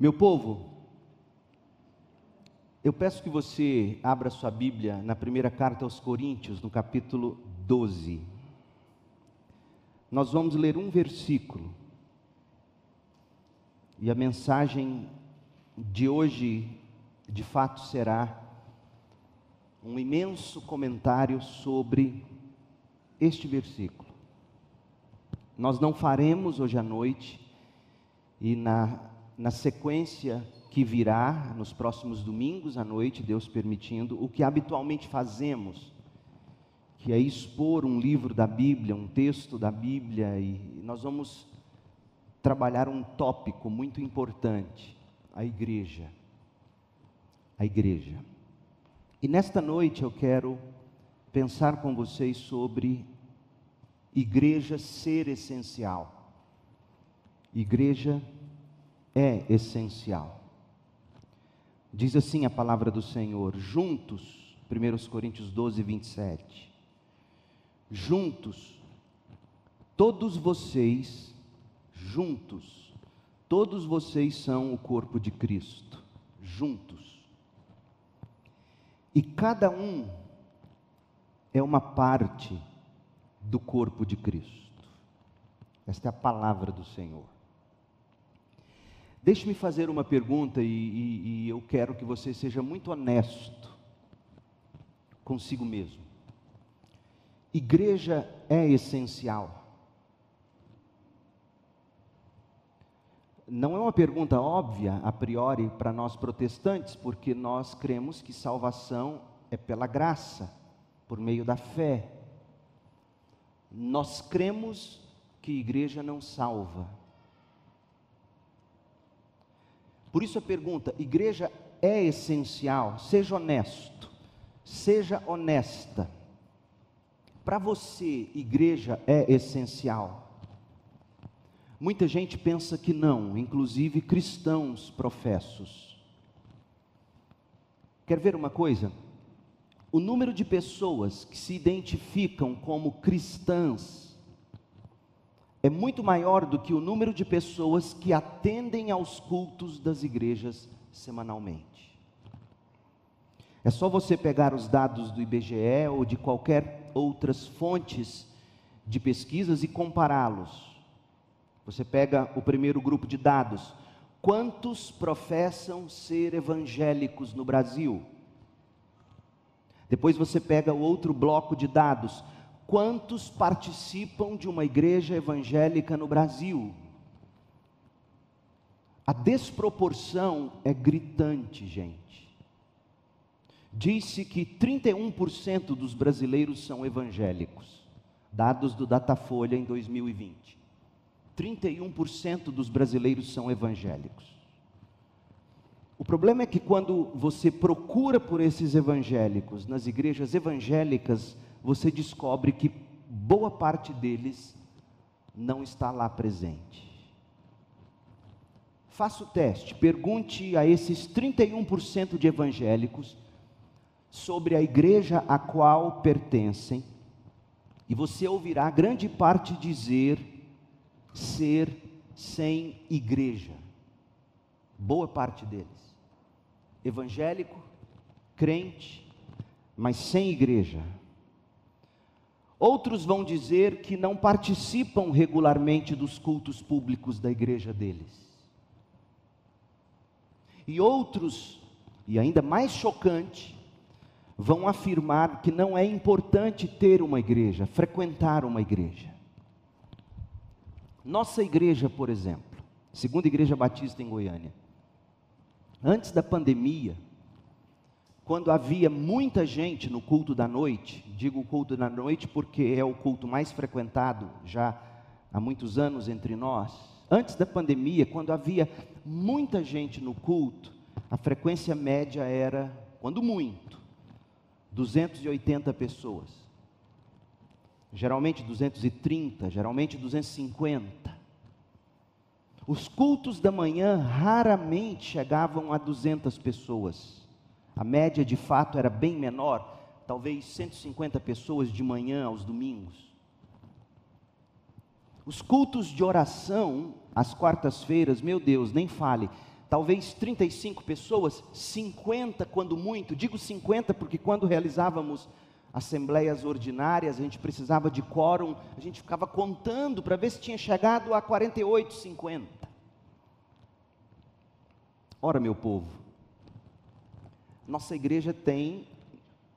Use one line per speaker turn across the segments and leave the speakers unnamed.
Meu povo, eu peço que você abra sua Bíblia na primeira carta aos Coríntios, no capítulo 12. Nós vamos ler um versículo. E a mensagem de hoje, de fato, será um imenso comentário sobre este versículo. Nós não faremos hoje à noite, e na, na sequência que virá, nos próximos domingos à noite, Deus permitindo, o que habitualmente fazemos, que é expor um livro da Bíblia, um texto da Bíblia, e nós vamos trabalhar um tópico muito importante: a igreja. A igreja. E nesta noite eu quero pensar com vocês sobre igreja ser essencial. Igreja é essencial. Diz assim a palavra do Senhor: juntos, 1 Coríntios 12, 27. Juntos, todos vocês, juntos, todos vocês são o corpo de Cristo, juntos. E cada um é uma parte do corpo de Cristo. Esta é a palavra do Senhor. Deixe-me fazer uma pergunta e, e, e eu quero que você seja muito honesto consigo mesmo. Igreja é essencial. Não é uma pergunta óbvia a priori para nós protestantes, porque nós cremos que salvação é pela graça, por meio da fé. Nós cremos que igreja não salva. Por isso a pergunta: igreja é essencial? Seja honesto, seja honesta. Para você, igreja é essencial? Muita gente pensa que não, inclusive cristãos professos. Quer ver uma coisa? o número de pessoas que se identificam como cristãs é muito maior do que o número de pessoas que atendem aos cultos das igrejas semanalmente. É só você pegar os dados do IBGE ou de qualquer outras fontes de pesquisas e compará-los. Você pega o primeiro grupo de dados. Quantos professam ser evangélicos no Brasil? Depois você pega o outro bloco de dados. Quantos participam de uma igreja evangélica no Brasil? A desproporção é gritante, gente. Disse que 31% dos brasileiros são evangélicos, dados do Datafolha em 2020. 31% dos brasileiros são evangélicos. O problema é que quando você procura por esses evangélicos nas igrejas evangélicas, você descobre que boa parte deles não está lá presente. Faça o teste, pergunte a esses 31% de evangélicos sobre a igreja a qual pertencem, e você ouvirá grande parte dizer ser sem igreja. Boa parte deles evangélico, crente, mas sem igreja. Outros vão dizer que não participam regularmente dos cultos públicos da igreja deles. E outros, e ainda mais chocante, vão afirmar que não é importante ter uma igreja, frequentar uma igreja. Nossa igreja, por exemplo, segunda igreja batista em Goiânia, Antes da pandemia, quando havia muita gente no culto da noite, digo culto da noite porque é o culto mais frequentado já há muitos anos entre nós. Antes da pandemia, quando havia muita gente no culto, a frequência média era, quando muito, 280 pessoas. Geralmente 230, geralmente 250. Os cultos da manhã raramente chegavam a 200 pessoas. A média de fato era bem menor, talvez 150 pessoas de manhã aos domingos. Os cultos de oração, às quartas-feiras, meu Deus, nem fale, talvez 35 pessoas, 50 quando muito. Digo 50 porque quando realizávamos assembleias ordinárias, a gente precisava de quórum, a gente ficava contando para ver se tinha chegado a 48, 50. Ora, meu povo, nossa igreja tem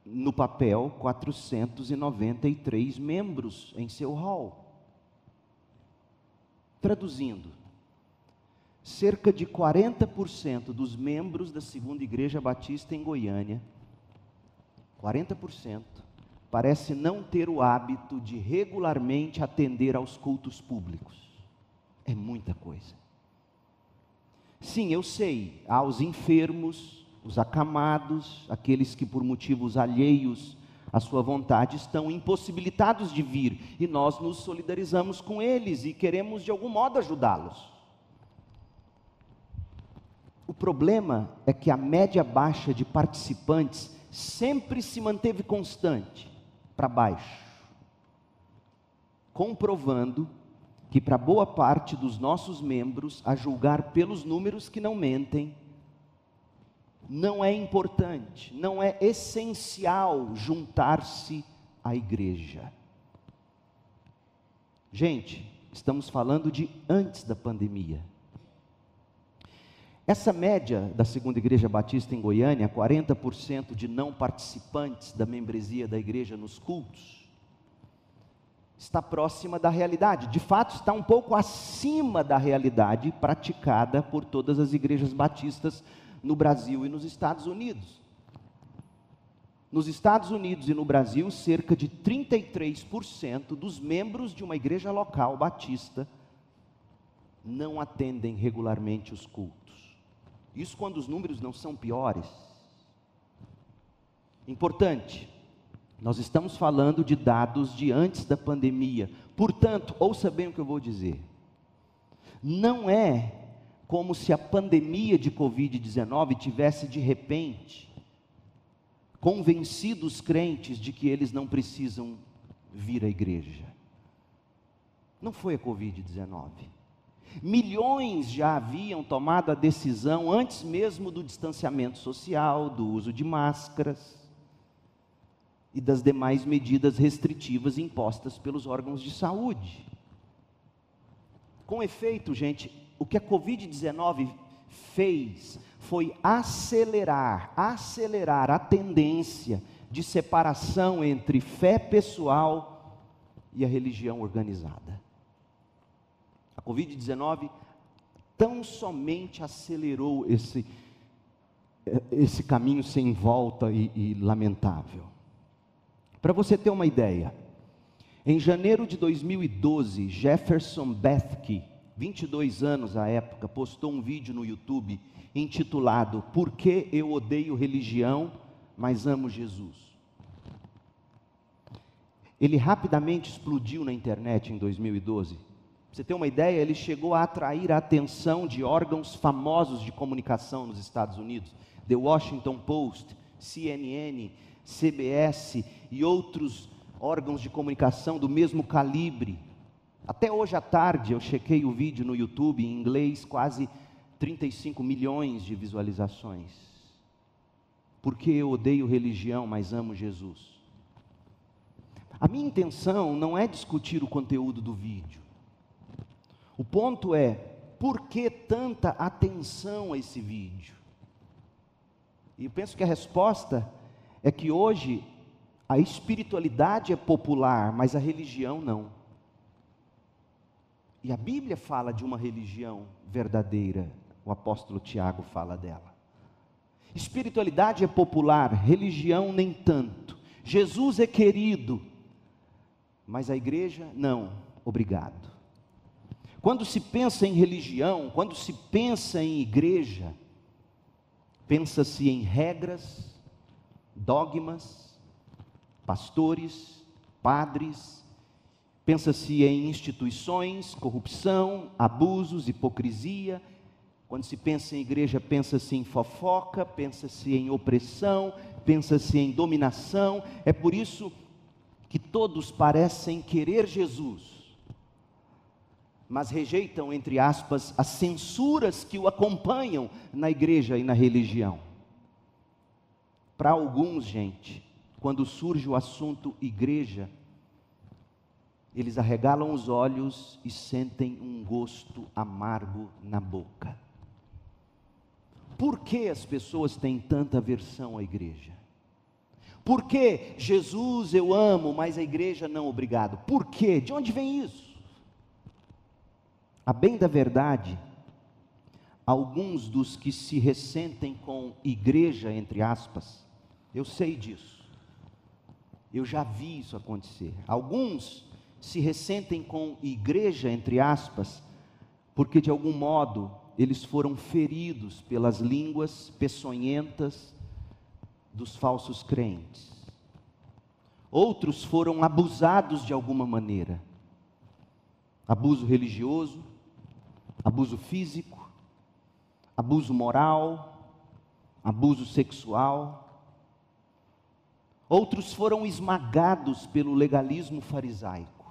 no papel 493 membros em seu hall. Traduzindo, cerca de 40% dos membros da Segunda Igreja Batista em Goiânia, 40%, parece não ter o hábito de regularmente atender aos cultos públicos. É muita coisa. Sim, eu sei, há os enfermos, os acamados, aqueles que por motivos alheios à sua vontade estão impossibilitados de vir, e nós nos solidarizamos com eles e queremos de algum modo ajudá-los. O problema é que a média baixa de participantes sempre se manteve constante para baixo, comprovando que para boa parte dos nossos membros, a julgar pelos números que não mentem, não é importante, não é essencial juntar-se à igreja. Gente, estamos falando de antes da pandemia. Essa média da segunda igreja batista em Goiânia, 40% de não participantes da membresia da igreja nos cultos, está próxima da realidade. De fato, está um pouco acima da realidade praticada por todas as igrejas batistas no Brasil e nos Estados Unidos. Nos Estados Unidos e no Brasil, cerca de 33% dos membros de uma igreja local batista não atendem regularmente os cultos. Isso quando os números não são piores. Importante, nós estamos falando de dados de antes da pandemia. Portanto, ouça bem o que eu vou dizer. Não é como se a pandemia de Covid-19 tivesse de repente convencido os crentes de que eles não precisam vir à igreja. Não foi a Covid-19. Milhões já haviam tomado a decisão antes mesmo do distanciamento social, do uso de máscaras e das demais medidas restritivas impostas pelos órgãos de saúde. Com efeito, gente, o que a Covid-19 fez foi acelerar, acelerar a tendência de separação entre fé pessoal e a religião organizada. Covid-19 tão somente acelerou esse, esse caminho sem volta e, e lamentável. Para você ter uma ideia, em janeiro de 2012, Jefferson Bethke, 22 anos à época, postou um vídeo no YouTube intitulado Por que eu odeio religião, mas amo Jesus? Ele rapidamente explodiu na internet em 2012 você ter uma ideia, ele chegou a atrair a atenção de órgãos famosos de comunicação nos Estados Unidos, The Washington Post, CNN, CBS e outros órgãos de comunicação do mesmo calibre. Até hoje à tarde eu chequei o vídeo no YouTube em inglês, quase 35 milhões de visualizações. Porque eu odeio religião, mas amo Jesus. A minha intenção não é discutir o conteúdo do vídeo. O ponto é, por que tanta atenção a esse vídeo? E eu penso que a resposta é que hoje a espiritualidade é popular, mas a religião não. E a Bíblia fala de uma religião verdadeira, o apóstolo Tiago fala dela. Espiritualidade é popular, religião nem tanto. Jesus é querido, mas a igreja não, obrigado. Quando se pensa em religião, quando se pensa em igreja, pensa-se em regras, dogmas, pastores, padres, pensa-se em instituições, corrupção, abusos, hipocrisia. Quando se pensa em igreja, pensa-se em fofoca, pensa-se em opressão, pensa-se em dominação. É por isso que todos parecem querer Jesus, mas rejeitam, entre aspas, as censuras que o acompanham na igreja e na religião. Para alguns, gente, quando surge o assunto igreja, eles arregalam os olhos e sentem um gosto amargo na boca. Por que as pessoas têm tanta aversão à igreja? Por que Jesus eu amo, mas a igreja não, obrigado? Por quê? De onde vem isso? A bem da verdade, alguns dos que se ressentem com igreja, entre aspas, eu sei disso. Eu já vi isso acontecer. Alguns se ressentem com igreja, entre aspas, porque de algum modo eles foram feridos pelas línguas peçonhentas dos falsos crentes. Outros foram abusados de alguma maneira. Abuso religioso, abuso físico, abuso moral, abuso sexual. Outros foram esmagados pelo legalismo farisaico.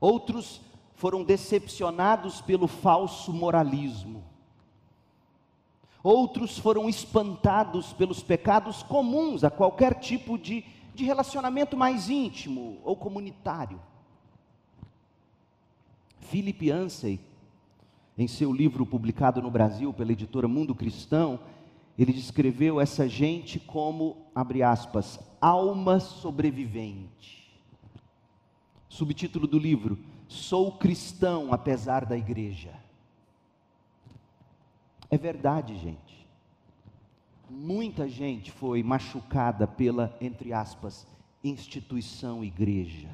Outros foram decepcionados pelo falso moralismo. Outros foram espantados pelos pecados comuns a qualquer tipo de, de relacionamento mais íntimo ou comunitário. Philip Ansey, em seu livro publicado no Brasil pela editora Mundo Cristão, ele descreveu essa gente como, abre aspas, alma sobrevivente. Subtítulo do livro: Sou cristão apesar da igreja. É verdade, gente. Muita gente foi machucada pela, entre aspas, instituição igreja.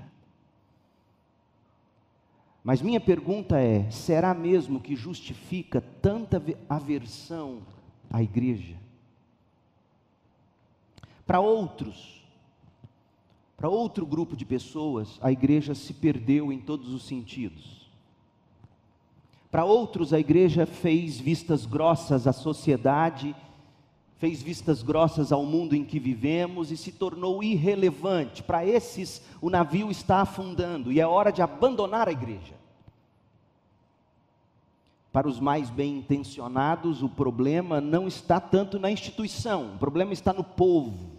Mas minha pergunta é: será mesmo que justifica tanta aversão à igreja? Para outros, para outro grupo de pessoas, a igreja se perdeu em todos os sentidos. Para outros, a igreja fez vistas grossas à sociedade, fez vistas grossas ao mundo em que vivemos e se tornou irrelevante. Para esses, o navio está afundando e é hora de abandonar a igreja. Para os mais bem intencionados, o problema não está tanto na instituição, o problema está no povo.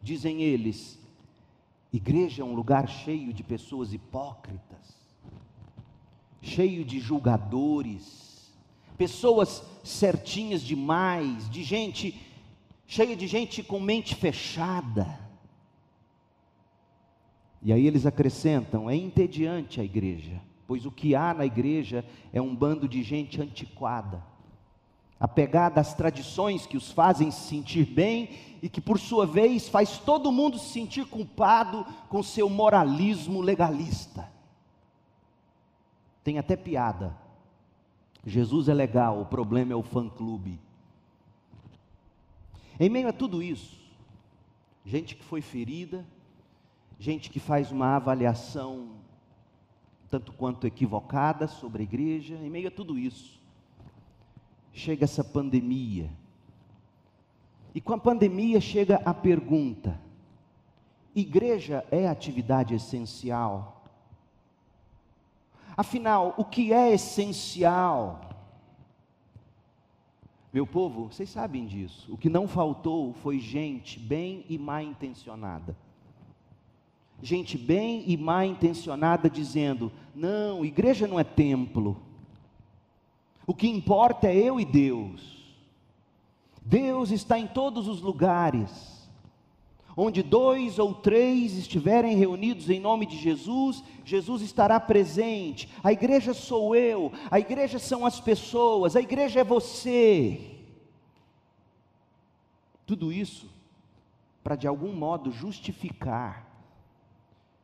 Dizem eles, igreja é um lugar cheio de pessoas hipócritas, cheio de julgadores, pessoas certinhas demais, de gente, cheia de gente com mente fechada. E aí eles acrescentam: é entediante a igreja, pois o que há na igreja é um bando de gente antiquada apegada às tradições que os fazem se sentir bem e que, por sua vez, faz todo mundo se sentir culpado com seu moralismo legalista. Tem até piada. Jesus é legal, o problema é o fã-clube. Em meio a tudo isso, gente que foi ferida, gente que faz uma avaliação tanto quanto equivocada sobre a igreja, em meio a tudo isso, chega essa pandemia. E com a pandemia chega a pergunta: igreja é atividade essencial? Afinal, o que é essencial? Meu povo, vocês sabem disso. O que não faltou foi gente bem e mal intencionada. Gente bem e mal intencionada dizendo: não, igreja não é templo. O que importa é eu e Deus. Deus está em todos os lugares. Onde dois ou três estiverem reunidos em nome de Jesus, Jesus estará presente. A igreja sou eu, a igreja são as pessoas, a igreja é você. Tudo isso para de algum modo justificar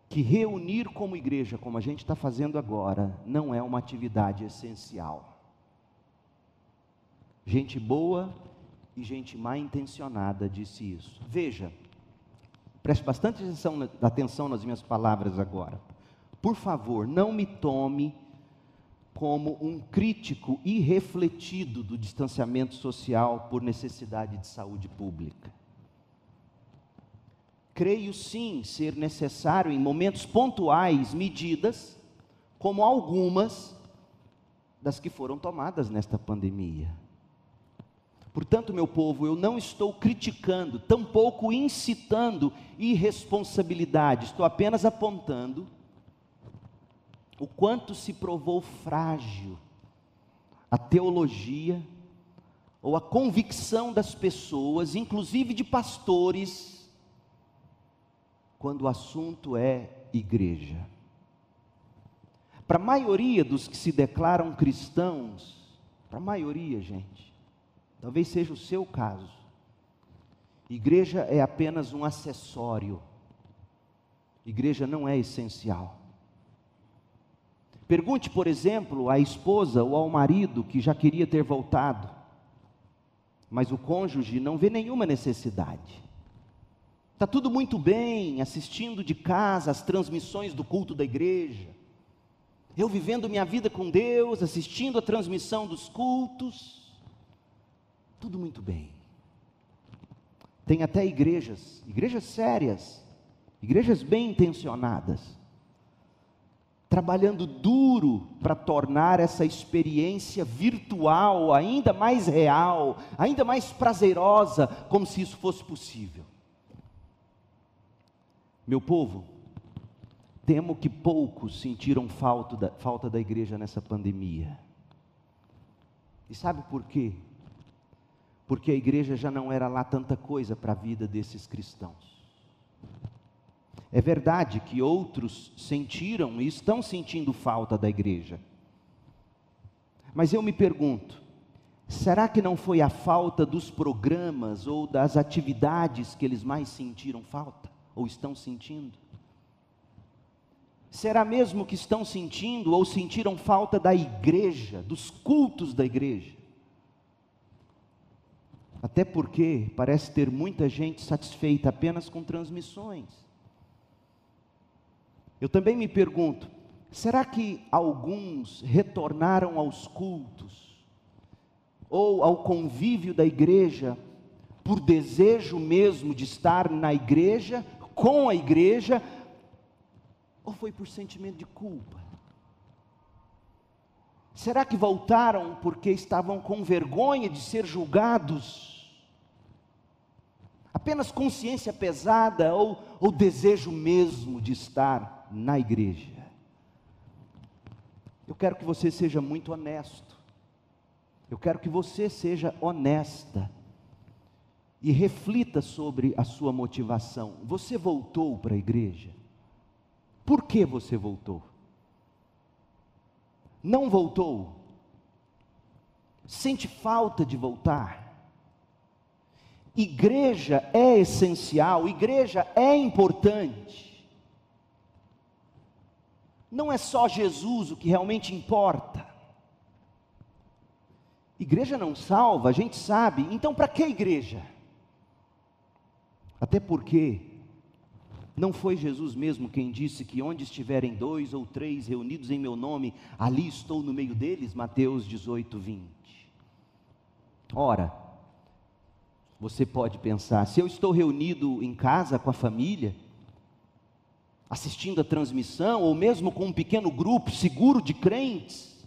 que reunir como igreja, como a gente está fazendo agora, não é uma atividade essencial. Gente boa e gente mal intencionada disse isso. Veja, preste bastante atenção, atenção nas minhas palavras agora. Por favor, não me tome como um crítico irrefletido do distanciamento social por necessidade de saúde pública. Creio sim ser necessário, em momentos pontuais, medidas como algumas das que foram tomadas nesta pandemia. Portanto, meu povo, eu não estou criticando, tampouco incitando irresponsabilidade, estou apenas apontando o quanto se provou frágil a teologia ou a convicção das pessoas, inclusive de pastores, quando o assunto é igreja. Para a maioria dos que se declaram cristãos, para a maioria, gente, talvez seja o seu caso, igreja é apenas um acessório, igreja não é essencial. Pergunte, por exemplo, à esposa ou ao marido que já queria ter voltado, mas o cônjuge não vê nenhuma necessidade. Está tudo muito bem, assistindo de casa as transmissões do culto da igreja. Eu vivendo minha vida com Deus, assistindo a transmissão dos cultos. Tudo muito bem. Tem até igrejas, igrejas sérias, igrejas bem intencionadas, trabalhando duro para tornar essa experiência virtual ainda mais real, ainda mais prazerosa, como se isso fosse possível. Meu povo, temo que poucos sentiram falta da, falta da igreja nessa pandemia. E sabe por quê? Porque a igreja já não era lá tanta coisa para a vida desses cristãos. É verdade que outros sentiram e estão sentindo falta da igreja. Mas eu me pergunto, será que não foi a falta dos programas ou das atividades que eles mais sentiram falta? Ou estão sentindo? Será mesmo que estão sentindo ou sentiram falta da igreja, dos cultos da igreja? Até porque parece ter muita gente satisfeita apenas com transmissões. Eu também me pergunto: será que alguns retornaram aos cultos ou ao convívio da igreja por desejo mesmo de estar na igreja, com a igreja, ou foi por sentimento de culpa? Será que voltaram porque estavam com vergonha de ser julgados? Apenas consciência pesada ou, ou desejo mesmo de estar na igreja. Eu quero que você seja muito honesto. Eu quero que você seja honesta e reflita sobre a sua motivação. Você voltou para a igreja? Por que você voltou? Não voltou? Sente falta de voltar? Igreja é essencial, igreja é importante não é só Jesus o que realmente importa. Igreja não salva, a gente sabe, então para que igreja? Até porque não foi Jesus mesmo quem disse que onde estiverem dois ou três reunidos em meu nome, ali estou no meio deles? Mateus 18, 20. Ora, você pode pensar, se eu estou reunido em casa com a família, assistindo a transmissão, ou mesmo com um pequeno grupo seguro de crentes,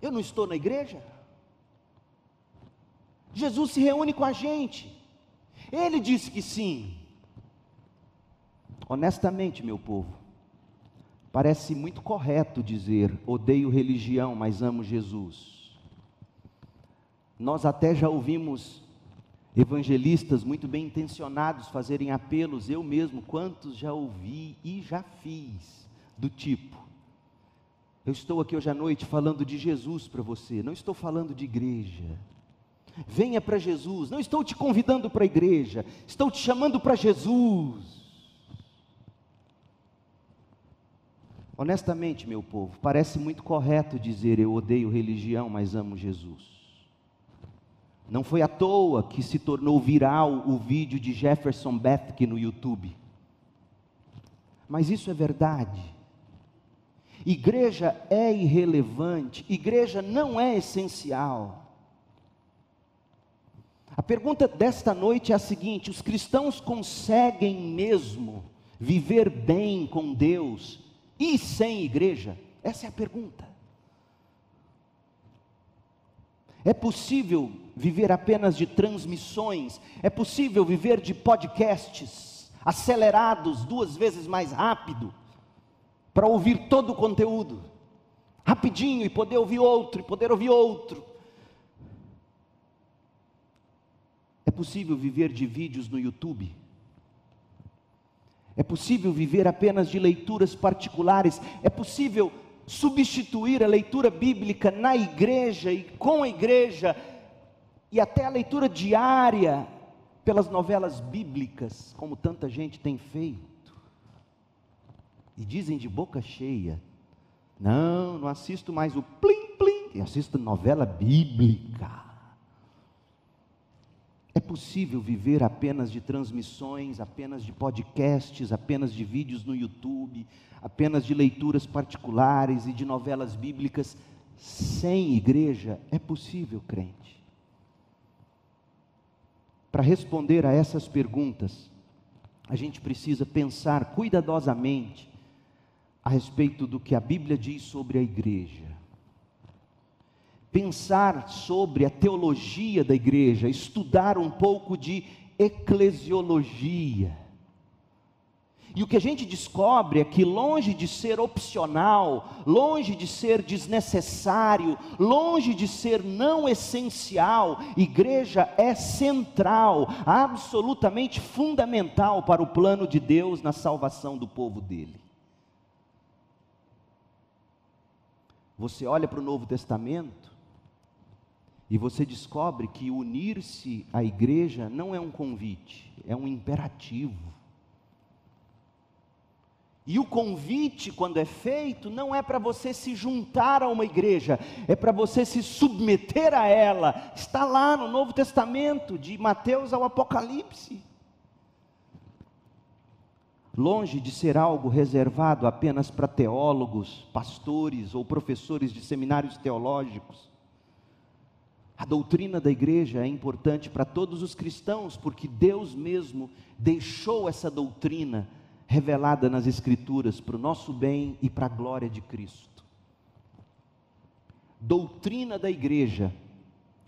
eu não estou na igreja? Jesus se reúne com a gente, ele disse que sim. Honestamente, meu povo, parece muito correto dizer: odeio religião, mas amo Jesus. Nós até já ouvimos evangelistas muito bem intencionados fazerem apelos, eu mesmo, quantos já ouvi e já fiz, do tipo: eu estou aqui hoje à noite falando de Jesus para você, não estou falando de igreja. Venha para Jesus, não estou te convidando para a igreja, estou te chamando para Jesus. Honestamente, meu povo, parece muito correto dizer eu odeio religião, mas amo Jesus. Não foi à toa que se tornou viral o vídeo de Jefferson Bethke no YouTube. Mas isso é verdade. Igreja é irrelevante, igreja não é essencial. A pergunta desta noite é a seguinte: os cristãos conseguem mesmo viver bem com Deus e sem igreja? Essa é a pergunta. É possível viver apenas de transmissões? É possível viver de podcasts acelerados duas vezes mais rápido para ouvir todo o conteúdo? Rapidinho e poder ouvir outro, e poder ouvir outro. É possível viver de vídeos no YouTube? É possível viver apenas de leituras particulares? É possível substituir a leitura bíblica na igreja e com a igreja e até a leitura diária pelas novelas bíblicas, como tanta gente tem feito? E dizem de boca cheia: não, não assisto mais o plim plim, eu assisto novela bíblica. É possível viver apenas de transmissões, apenas de podcasts, apenas de vídeos no YouTube, apenas de leituras particulares e de novelas bíblicas sem igreja? É possível, crente. Para responder a essas perguntas, a gente precisa pensar cuidadosamente a respeito do que a Bíblia diz sobre a igreja pensar sobre a teologia da igreja, estudar um pouco de eclesiologia. E o que a gente descobre é que, longe de ser opcional, longe de ser desnecessário, longe de ser não essencial, igreja é central, absolutamente fundamental para o plano de Deus na salvação do povo dele. Você olha para o Novo Testamento, e você descobre que unir-se à igreja não é um convite, é um imperativo. E o convite, quando é feito, não é para você se juntar a uma igreja, é para você se submeter a ela. Está lá no Novo Testamento, de Mateus ao Apocalipse. Longe de ser algo reservado apenas para teólogos, pastores ou professores de seminários teológicos, a doutrina da igreja é importante para todos os cristãos, porque Deus mesmo deixou essa doutrina revelada nas Escrituras para o nosso bem e para a glória de Cristo. Doutrina da igreja,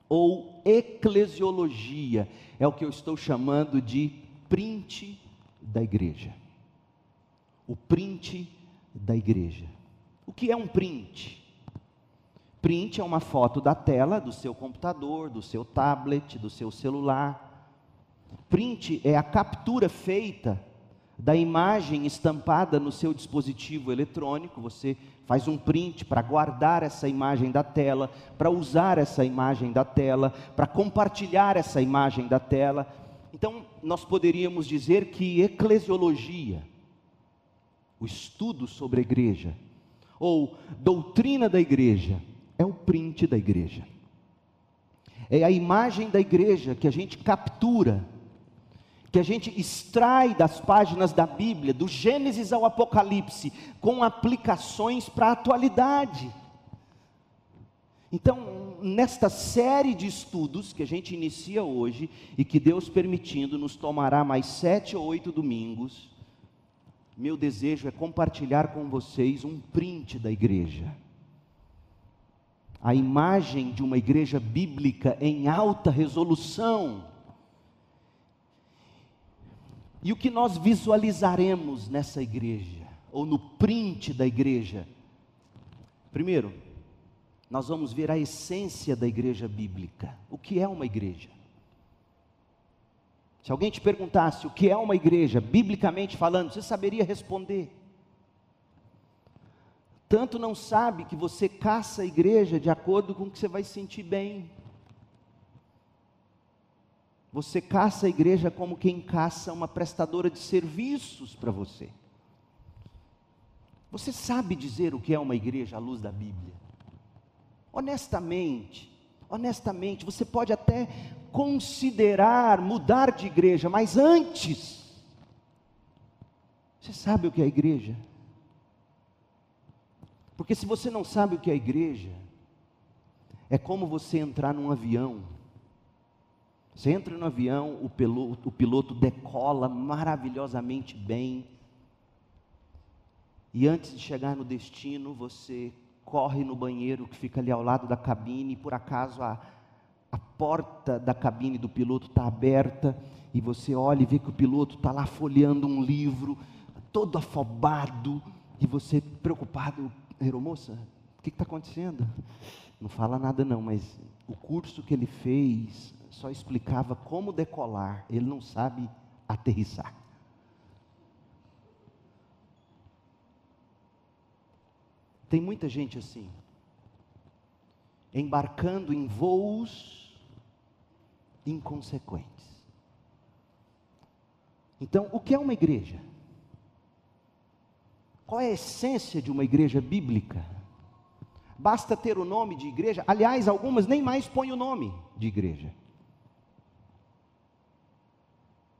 ou eclesiologia, é o que eu estou chamando de print da igreja. O print da igreja. O que é um print? Print é uma foto da tela do seu computador, do seu tablet, do seu celular. Print é a captura feita da imagem estampada no seu dispositivo eletrônico. Você faz um print para guardar essa imagem da tela, para usar essa imagem da tela, para compartilhar essa imagem da tela. Então, nós poderíamos dizer que eclesiologia, o estudo sobre a igreja, ou doutrina da igreja, é o print da igreja. É a imagem da igreja que a gente captura, que a gente extrai das páginas da Bíblia, do Gênesis ao Apocalipse, com aplicações para a atualidade. Então, nesta série de estudos que a gente inicia hoje, e que Deus permitindo nos tomará mais sete ou oito domingos, meu desejo é compartilhar com vocês um print da igreja a imagem de uma igreja bíblica em alta resolução. E o que nós visualizaremos nessa igreja, ou no print da igreja? Primeiro, nós vamos ver a essência da igreja bíblica. O que é uma igreja? Se alguém te perguntasse o que é uma igreja, biblicamente falando, você saberia responder tanto não sabe que você caça a igreja de acordo com o que você vai sentir bem. Você caça a igreja como quem caça uma prestadora de serviços para você. Você sabe dizer o que é uma igreja à luz da Bíblia? Honestamente, honestamente, você pode até considerar mudar de igreja, mas antes, você sabe o que é a igreja? Porque se você não sabe o que é igreja, é como você entrar num avião. Você entra no avião, o piloto, o piloto decola maravilhosamente bem. e antes de chegar no destino, você corre no banheiro que fica ali ao lado da cabine, e por acaso a, a porta da cabine do piloto está aberta, e você olha e vê que o piloto está lá folheando um livro, todo afobado, e você preocupado, aeromoça, o que está acontecendo? Não fala nada não, mas o curso que ele fez só explicava como decolar, ele não sabe aterrissar. Tem muita gente assim, embarcando em voos inconsequentes. Então, o que é uma igreja? Qual é a essência de uma igreja bíblica? Basta ter o nome de igreja, aliás, algumas nem mais põem o nome de igreja.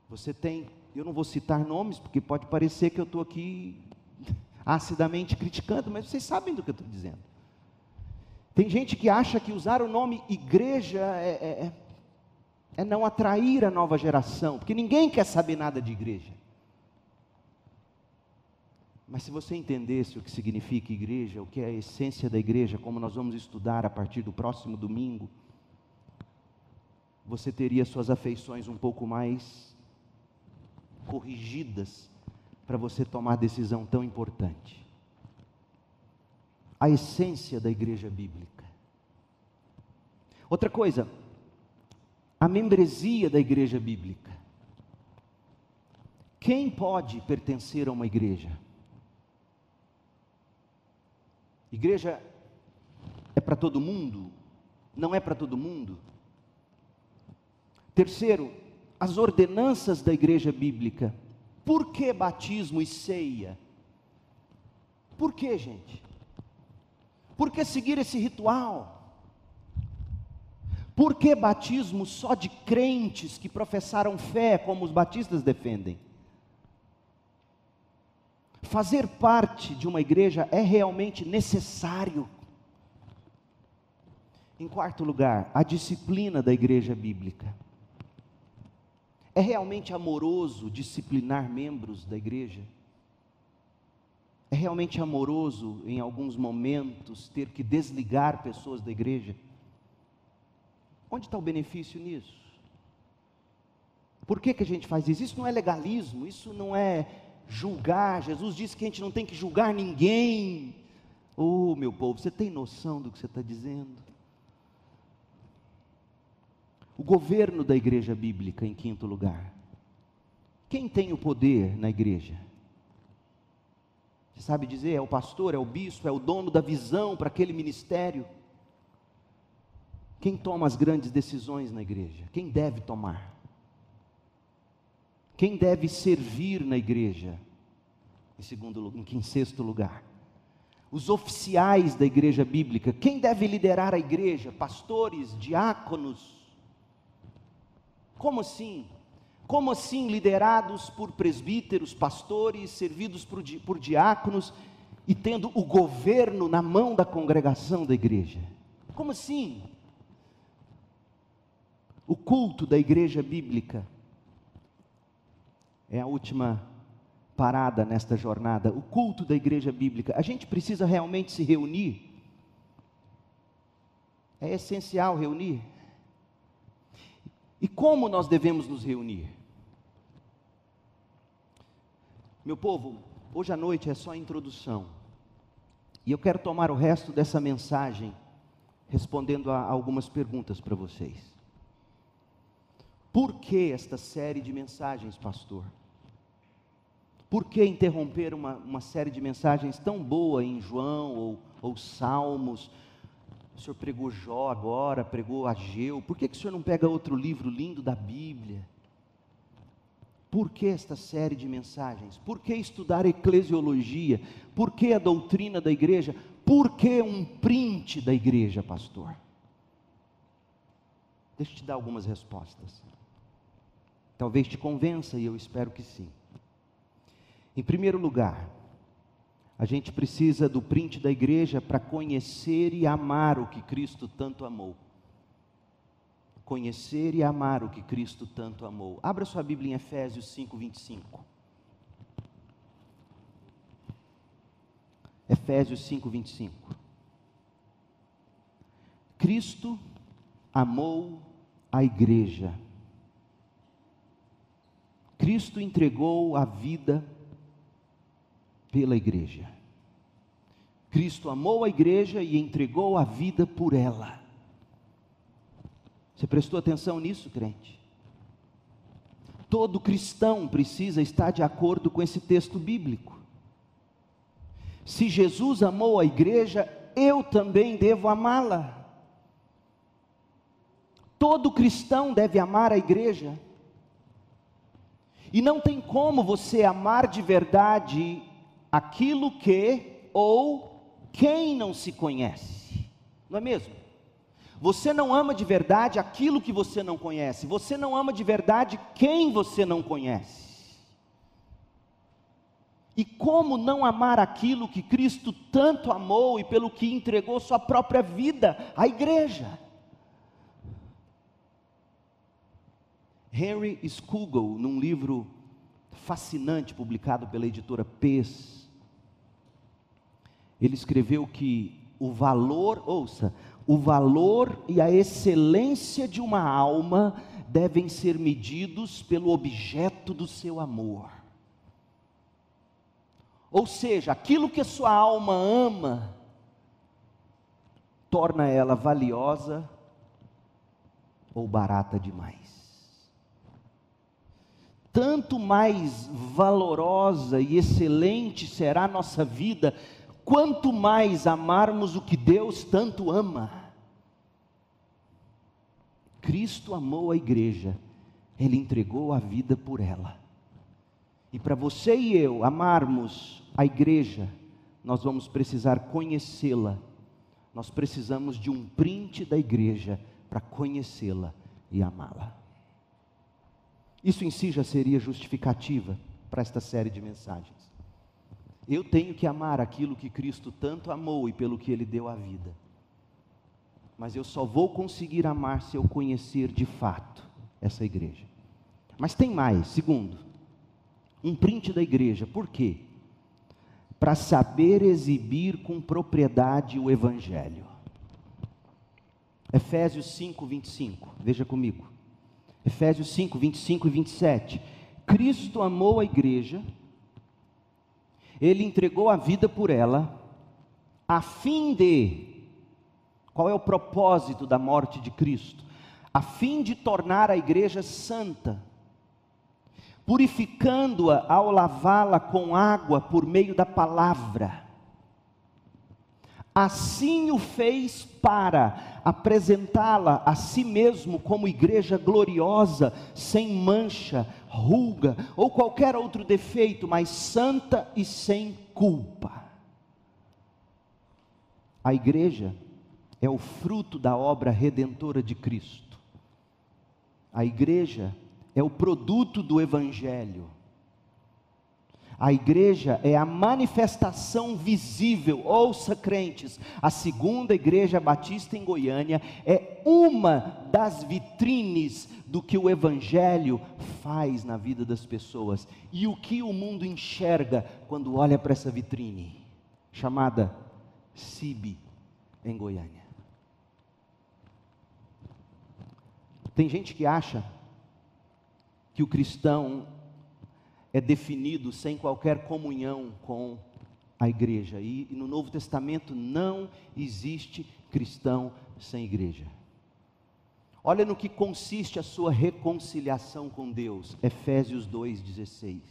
Você tem, eu não vou citar nomes, porque pode parecer que eu estou aqui acidamente criticando, mas vocês sabem do que eu estou dizendo. Tem gente que acha que usar o nome igreja é, é, é, é não atrair a nova geração, porque ninguém quer saber nada de igreja. Mas se você entendesse o que significa igreja, o que é a essência da igreja, como nós vamos estudar a partir do próximo domingo, você teria suas afeições um pouco mais corrigidas para você tomar decisão tão importante. A essência da igreja bíblica. Outra coisa, a membresia da igreja bíblica. Quem pode pertencer a uma igreja? Igreja é para todo mundo? Não é para todo mundo? Terceiro, as ordenanças da igreja bíblica. Por que batismo e ceia? Por que, gente? Por que seguir esse ritual? Por que batismo só de crentes que professaram fé, como os batistas defendem? Fazer parte de uma igreja é realmente necessário. Em quarto lugar, a disciplina da igreja bíblica. É realmente amoroso disciplinar membros da igreja? É realmente amoroso, em alguns momentos, ter que desligar pessoas da igreja? Onde está o benefício nisso? Por que, que a gente faz isso? Isso não é legalismo, isso não é julgar. Jesus disse que a gente não tem que julgar ninguém. Oh, meu povo, você tem noção do que você está dizendo? O governo da igreja bíblica, em quinto lugar. Quem tem o poder na igreja? Você sabe dizer? É o pastor, é o bispo, é o dono da visão para aquele ministério. Quem toma as grandes decisões na igreja? Quem deve tomar? Quem deve servir na igreja? Em segundo, em sexto lugar, os oficiais da igreja bíblica. Quem deve liderar a igreja? Pastores, diáconos. Como assim? Como assim liderados por presbíteros, pastores, servidos por, di por diáconos e tendo o governo na mão da congregação da igreja? Como assim? O culto da igreja bíblica é a última parada nesta jornada. O culto da igreja bíblica. A gente precisa realmente se reunir. É essencial reunir. E como nós devemos nos reunir? Meu povo, hoje à noite é só a introdução. E eu quero tomar o resto dessa mensagem respondendo a algumas perguntas para vocês. Por que esta série de mensagens, pastor? Por que interromper uma, uma série de mensagens tão boa em João ou, ou Salmos? O senhor pregou Jó agora, pregou Ageu. Por que, que o senhor não pega outro livro lindo da Bíblia? Por que esta série de mensagens? Por que estudar eclesiologia? Por que a doutrina da igreja? Por que um print da igreja, pastor? Deixa eu te dar algumas respostas. Talvez te convença e eu espero que sim. Em primeiro lugar, a gente precisa do print da igreja para conhecer e amar o que Cristo tanto amou. Conhecer e amar o que Cristo tanto amou. Abra sua Bíblia em Efésios 5, 25. Efésios 5, 25. Cristo amou a igreja. Cristo entregou a vida pela igreja. Cristo amou a igreja e entregou a vida por ela. Você prestou atenção nisso, crente? Todo cristão precisa estar de acordo com esse texto bíblico. Se Jesus amou a igreja, eu também devo amá-la. Todo cristão deve amar a igreja. E não tem como você amar de verdade aquilo que ou quem não se conhece, não é mesmo? Você não ama de verdade aquilo que você não conhece, você não ama de verdade quem você não conhece. E como não amar aquilo que Cristo tanto amou e pelo que entregou sua própria vida à igreja? Henry Scougal, num livro fascinante publicado pela editora Pes, ele escreveu que o valor, ouça, o valor e a excelência de uma alma devem ser medidos pelo objeto do seu amor. Ou seja, aquilo que a sua alma ama, torna ela valiosa ou barata demais tanto mais valorosa e excelente será a nossa vida, quanto mais amarmos o que Deus tanto ama. Cristo amou a igreja, Ele entregou a vida por ela. E para você e eu amarmos a igreja, nós vamos precisar conhecê-la. Nós precisamos de um print da igreja para conhecê-la e amá-la. Isso em si já seria justificativa para esta série de mensagens. Eu tenho que amar aquilo que Cristo tanto amou e pelo que Ele deu a vida. Mas eu só vou conseguir amar se eu conhecer de fato essa igreja. Mas tem mais, segundo, um print da igreja. Por quê? Para saber exibir com propriedade o Evangelho. Efésios 5, 25. Veja comigo. Efésios 5, 25 e 27. Cristo amou a igreja, ele entregou a vida por ela, a fim de. Qual é o propósito da morte de Cristo? A fim de tornar a igreja santa, purificando-a ao lavá-la com água por meio da palavra Assim o fez para apresentá-la a si mesmo como igreja gloriosa, sem mancha, ruga ou qualquer outro defeito, mas santa e sem culpa. A igreja é o fruto da obra redentora de Cristo. A igreja é o produto do Evangelho. A igreja é a manifestação visível, ouça crentes, a segunda igreja batista em Goiânia é uma das vitrines do que o evangelho faz na vida das pessoas e o que o mundo enxerga quando olha para essa vitrine, chamada CIB em Goiânia. Tem gente que acha que o cristão é definido sem qualquer comunhão com a igreja. E, e no Novo Testamento não existe cristão sem igreja. Olha no que consiste a sua reconciliação com Deus, Efésios 2,16.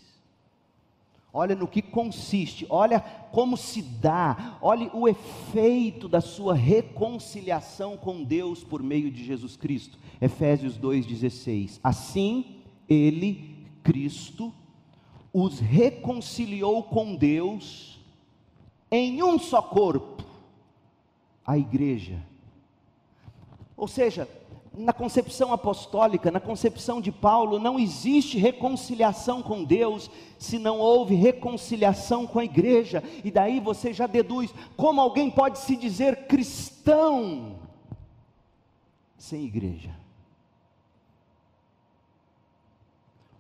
Olha no que consiste, olha como se dá, olhe o efeito da sua reconciliação com Deus por meio de Jesus Cristo. Efésios 2,16. Assim, Ele, Cristo, os reconciliou com Deus em um só corpo, a igreja. Ou seja, na concepção apostólica, na concepção de Paulo, não existe reconciliação com Deus se não houve reconciliação com a igreja, e daí você já deduz como alguém pode se dizer cristão sem igreja.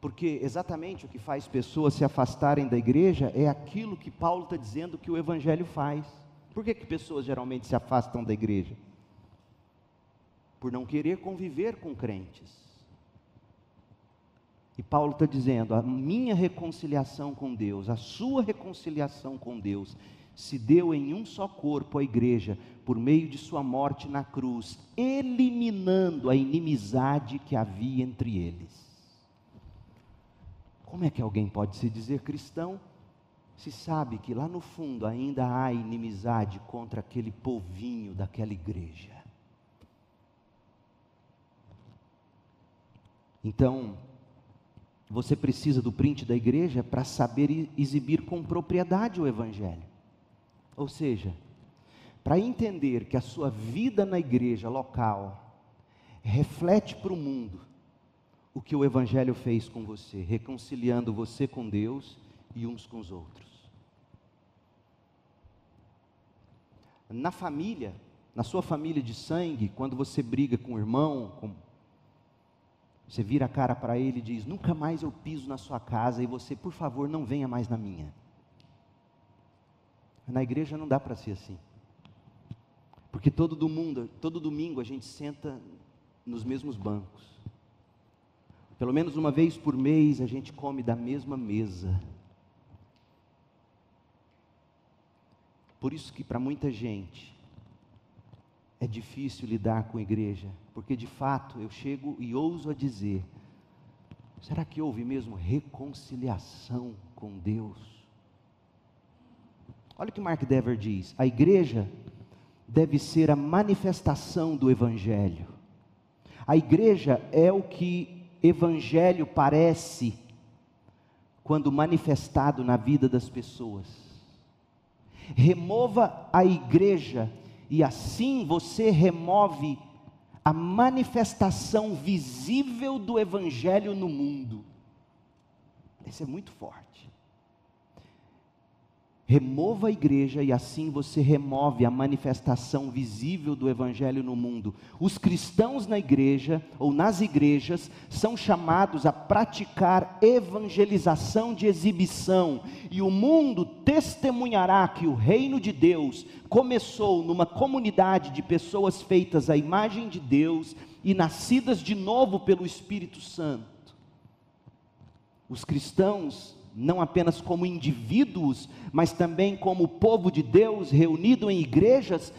Porque exatamente o que faz pessoas se afastarem da igreja é aquilo que Paulo está dizendo que o Evangelho faz. Por que, que pessoas geralmente se afastam da igreja? Por não querer conviver com crentes. E Paulo está dizendo: a minha reconciliação com Deus, a sua reconciliação com Deus, se deu em um só corpo a igreja, por meio de sua morte na cruz, eliminando a inimizade que havia entre eles. Como é que alguém pode se dizer cristão se sabe que lá no fundo ainda há inimizade contra aquele povinho daquela igreja? Então, você precisa do print da igreja para saber exibir com propriedade o evangelho. Ou seja, para entender que a sua vida na igreja local reflete para o mundo o que o Evangelho fez com você, reconciliando você com Deus e uns com os outros. Na família, na sua família de sangue, quando você briga com o irmão, com... você vira a cara para ele e diz: Nunca mais eu piso na sua casa e você, por favor, não venha mais na minha. Na igreja não dá para ser assim. Porque todo domingo, todo domingo a gente senta nos mesmos bancos. Pelo menos uma vez por mês a gente come da mesma mesa. Por isso que para muita gente é difícil lidar com a igreja, porque de fato eu chego e ouso a dizer: será que houve mesmo reconciliação com Deus? Olha o que Mark Dever diz: a igreja deve ser a manifestação do Evangelho. A igreja é o que evangelho parece quando manifestado na vida das pessoas. Remova a igreja e assim você remove a manifestação visível do evangelho no mundo. Isso é muito forte. Remova a igreja e assim você remove a manifestação visível do evangelho no mundo. Os cristãos na igreja ou nas igrejas são chamados a praticar evangelização de exibição, e o mundo testemunhará que o reino de Deus começou numa comunidade de pessoas feitas à imagem de Deus e nascidas de novo pelo Espírito Santo. Os cristãos não apenas como indivíduos, mas também como povo de Deus reunido em igrejas,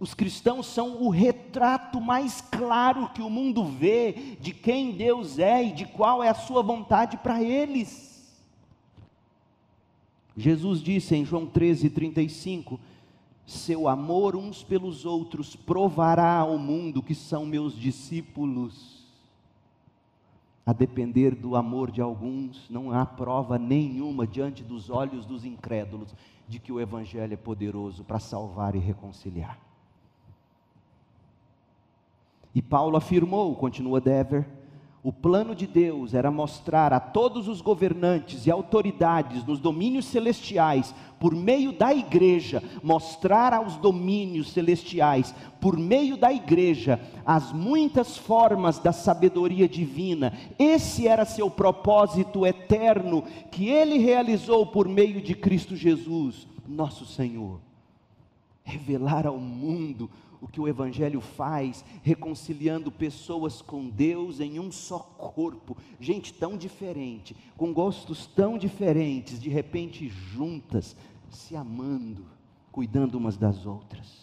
os cristãos são o retrato mais claro que o mundo vê de quem Deus é e de qual é a sua vontade para eles. Jesus disse em João 13:35, seu amor uns pelos outros provará ao mundo que são meus discípulos. A depender do amor de alguns, não há prova nenhuma diante dos olhos dos incrédulos de que o Evangelho é poderoso para salvar e reconciliar. E Paulo afirmou, continua Dever, o plano de Deus era mostrar a todos os governantes e autoridades nos domínios celestiais, por meio da igreja, mostrar aos domínios celestiais, por meio da igreja, as muitas formas da sabedoria divina. Esse era seu propósito eterno que ele realizou por meio de Cristo Jesus, nosso Senhor. Revelar ao mundo o que o Evangelho faz, reconciliando pessoas com Deus em um só corpo, gente tão diferente, com gostos tão diferentes, de repente juntas, se amando, cuidando umas das outras.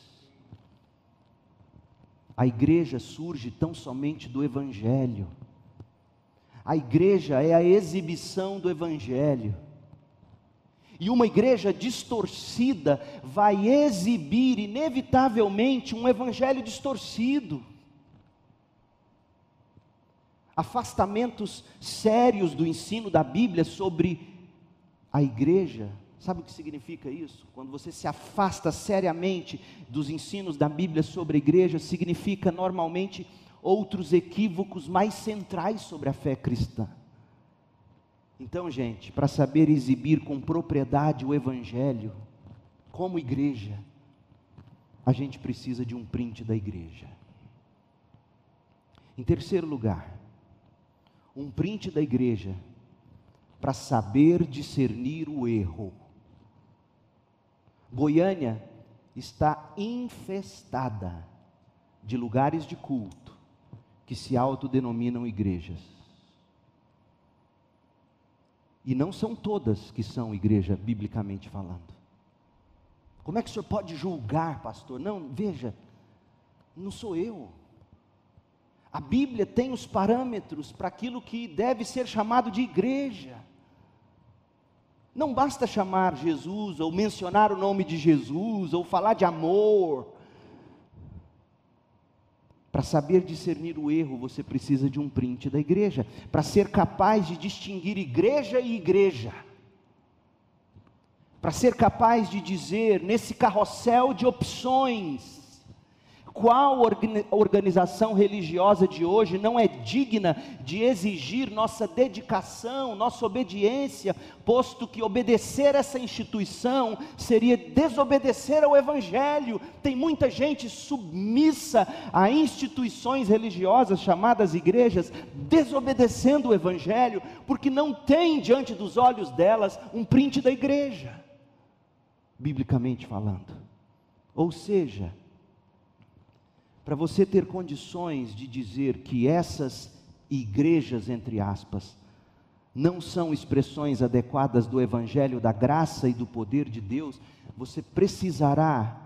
A igreja surge tão somente do Evangelho. A igreja é a exibição do Evangelho. E uma igreja distorcida vai exibir, inevitavelmente, um evangelho distorcido. Afastamentos sérios do ensino da Bíblia sobre a igreja. Sabe o que significa isso? Quando você se afasta seriamente dos ensinos da Bíblia sobre a igreja, significa normalmente outros equívocos mais centrais sobre a fé cristã. Então, gente, para saber exibir com propriedade o Evangelho, como igreja, a gente precisa de um print da igreja. Em terceiro lugar, um print da igreja para saber discernir o erro. Goiânia está infestada de lugares de culto que se autodenominam igrejas. E não são todas que são igreja, biblicamente falando. Como é que o senhor pode julgar, pastor? Não, veja, não sou eu. A Bíblia tem os parâmetros para aquilo que deve ser chamado de igreja. Não basta chamar Jesus, ou mencionar o nome de Jesus, ou falar de amor. Para saber discernir o erro, você precisa de um print da igreja. Para ser capaz de distinguir igreja e igreja. Para ser capaz de dizer, nesse carrossel de opções, qual organização religiosa de hoje não é digna de exigir nossa dedicação, nossa obediência, posto que obedecer essa instituição seria desobedecer ao Evangelho? Tem muita gente submissa a instituições religiosas chamadas igrejas, desobedecendo o Evangelho, porque não tem diante dos olhos delas um print da igreja, biblicamente falando. Ou seja, para você ter condições de dizer que essas igrejas, entre aspas, não são expressões adequadas do Evangelho, da graça e do poder de Deus, você precisará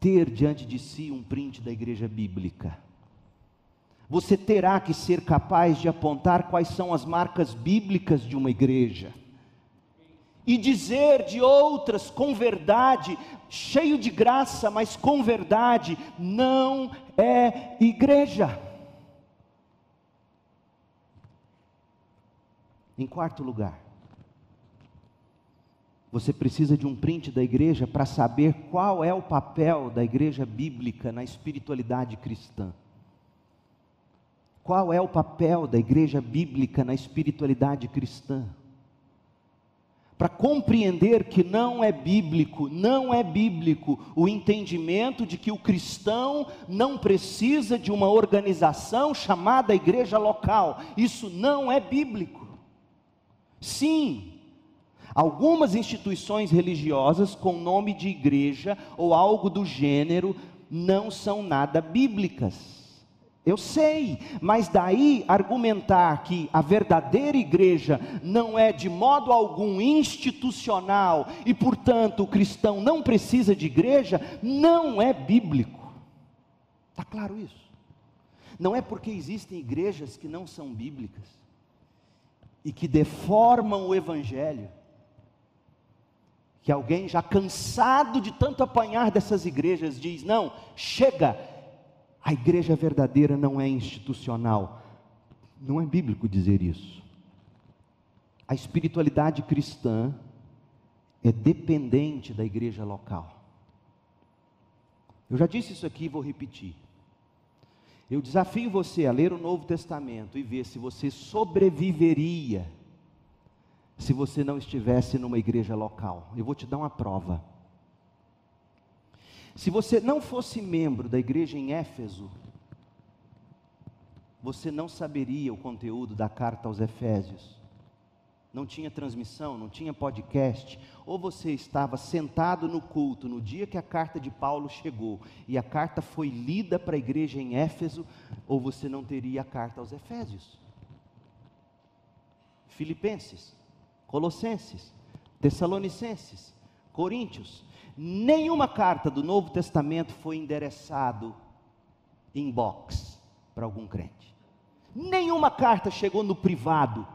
ter diante de si um print da igreja bíblica. Você terá que ser capaz de apontar quais são as marcas bíblicas de uma igreja e dizer de outras com verdade, cheio de graça, mas com verdade, não é igreja. Em quarto lugar, você precisa de um print da igreja para saber qual é o papel da igreja bíblica na espiritualidade cristã. Qual é o papel da igreja bíblica na espiritualidade cristã? Para compreender que não é bíblico, não é bíblico o entendimento de que o cristão não precisa de uma organização chamada igreja local. Isso não é bíblico. Sim, algumas instituições religiosas com nome de igreja ou algo do gênero não são nada bíblicas. Eu sei, mas daí argumentar que a verdadeira igreja não é de modo algum institucional e, portanto, o cristão não precisa de igreja, não é bíblico. Está claro isso? Não é porque existem igrejas que não são bíblicas e que deformam o evangelho, que alguém já cansado de tanto apanhar dessas igrejas diz: não, chega a igreja verdadeira não é institucional. Não é bíblico dizer isso. A espiritualidade cristã é dependente da igreja local. Eu já disse isso aqui e vou repetir. Eu desafio você a ler o Novo Testamento e ver se você sobreviveria se você não estivesse numa igreja local. Eu vou te dar uma prova. Se você não fosse membro da igreja em Éfeso, você não saberia o conteúdo da carta aos Efésios. Não tinha transmissão, não tinha podcast, ou você estava sentado no culto no dia que a carta de Paulo chegou e a carta foi lida para a igreja em Éfeso, ou você não teria a carta aos Efésios. Filipenses, Colossenses, Tessalonicenses, Coríntios, Nenhuma carta do Novo Testamento foi endereçado em box para algum crente. Nenhuma carta chegou no privado.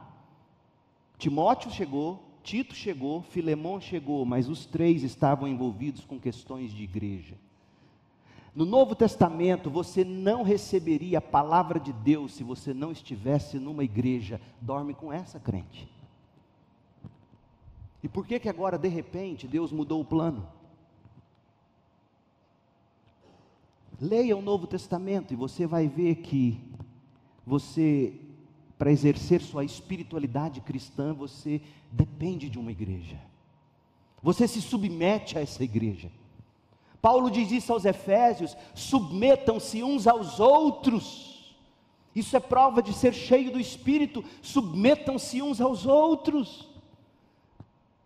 Timóteo chegou, Tito chegou, Filemão chegou, mas os três estavam envolvidos com questões de igreja. No Novo Testamento, você não receberia a palavra de Deus se você não estivesse numa igreja. Dorme com essa crente. E por que que agora de repente Deus mudou o plano? Leia o Novo Testamento e você vai ver que você, para exercer sua espiritualidade cristã, você depende de uma igreja. Você se submete a essa igreja. Paulo diz isso aos Efésios: submetam-se uns aos outros. Isso é prova de ser cheio do Espírito. Submetam-se uns aos outros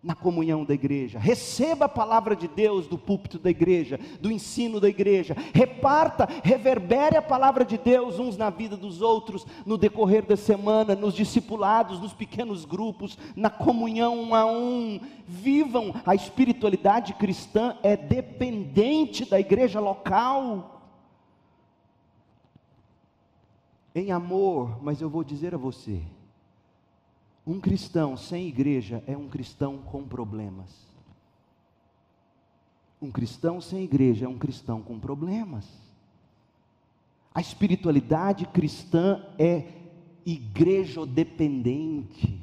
na comunhão da igreja. Receba a palavra de Deus do púlpito da igreja, do ensino da igreja. Reparta, reverbere a palavra de Deus uns na vida dos outros, no decorrer da semana, nos discipulados, nos pequenos grupos, na comunhão um a um. Vivam a espiritualidade cristã é dependente da igreja local. Em amor, mas eu vou dizer a você, um cristão sem igreja é um cristão com problemas. Um cristão sem igreja é um cristão com problemas. A espiritualidade cristã é igreja dependente.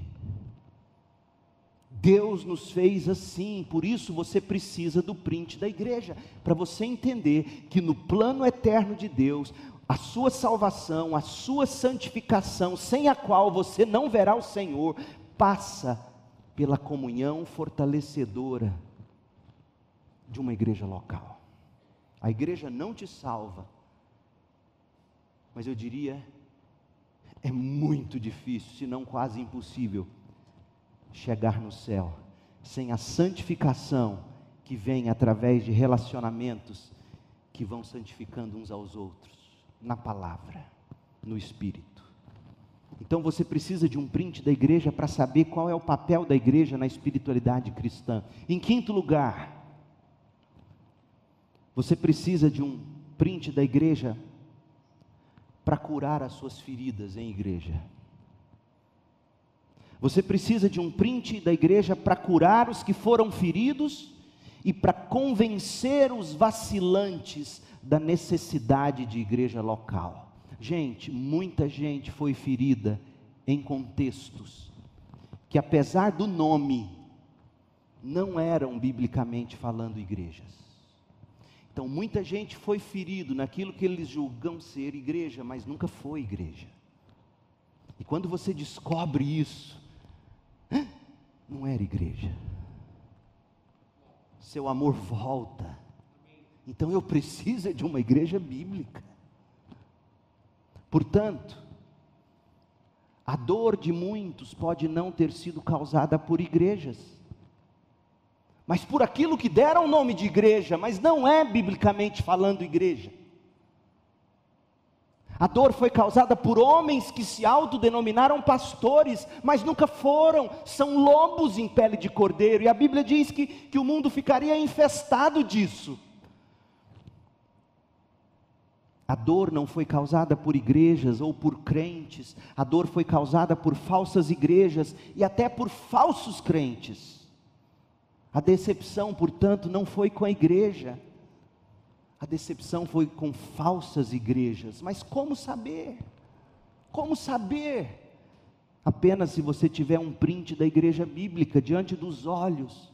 Deus nos fez assim, por isso você precisa do print da igreja, para você entender que no plano eterno de Deus, a sua salvação, a sua santificação, sem a qual você não verá o Senhor, passa pela comunhão fortalecedora de uma igreja local. A igreja não te salva, mas eu diria, é muito difícil, se não quase impossível, chegar no céu sem a santificação que vem através de relacionamentos que vão santificando uns aos outros na palavra, no espírito. Então você precisa de um print da igreja para saber qual é o papel da igreja na espiritualidade cristã. Em quinto lugar, você precisa de um print da igreja para curar as suas feridas em igreja. Você precisa de um print da igreja para curar os que foram feridos e para convencer os vacilantes da necessidade de igreja local. Gente, muita gente foi ferida em contextos que, apesar do nome, não eram biblicamente falando igrejas. Então, muita gente foi ferido naquilo que eles julgam ser igreja, mas nunca foi igreja. E quando você descobre isso, não era igreja. Seu amor volta então eu preciso de uma igreja bíblica. Portanto, a dor de muitos pode não ter sido causada por igrejas, mas por aquilo que deram o nome de igreja, mas não é biblicamente falando igreja. A dor foi causada por homens que se autodenominaram pastores, mas nunca foram, são lobos em pele de cordeiro, e a Bíblia diz que, que o mundo ficaria infestado disso. A dor não foi causada por igrejas ou por crentes, a dor foi causada por falsas igrejas e até por falsos crentes. A decepção, portanto, não foi com a igreja, a decepção foi com falsas igrejas. Mas como saber? Como saber? Apenas se você tiver um print da igreja bíblica diante dos olhos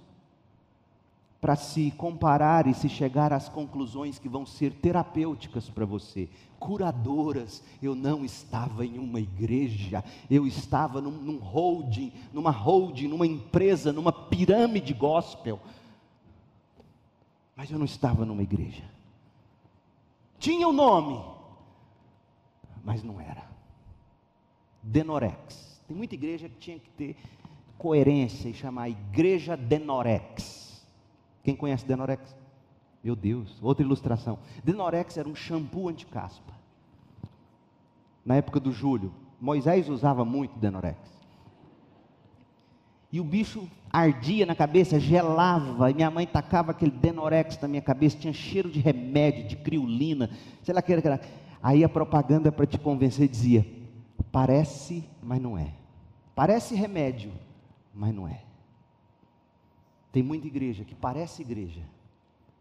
para se comparar e se chegar às conclusões que vão ser terapêuticas para você, curadoras. Eu não estava em uma igreja, eu estava num, num holding, numa holding, numa empresa, numa pirâmide gospel. Mas eu não estava numa igreja. Tinha o um nome, mas não era. Denorex. Tem muita igreja que tinha que ter coerência e chamar Igreja Denorex quem conhece Denorex? Meu Deus, outra ilustração. Denorex era um shampoo anti-caspa. Na época do Júlio, Moisés usava muito Denorex. E o bicho ardia na cabeça, gelava, e minha mãe tacava aquele Denorex na minha cabeça, tinha cheiro de remédio, de criolina, sei lá que era. Aí a propaganda para te convencer dizia: parece, mas não é. Parece remédio, mas não é. Tem muita igreja que parece igreja,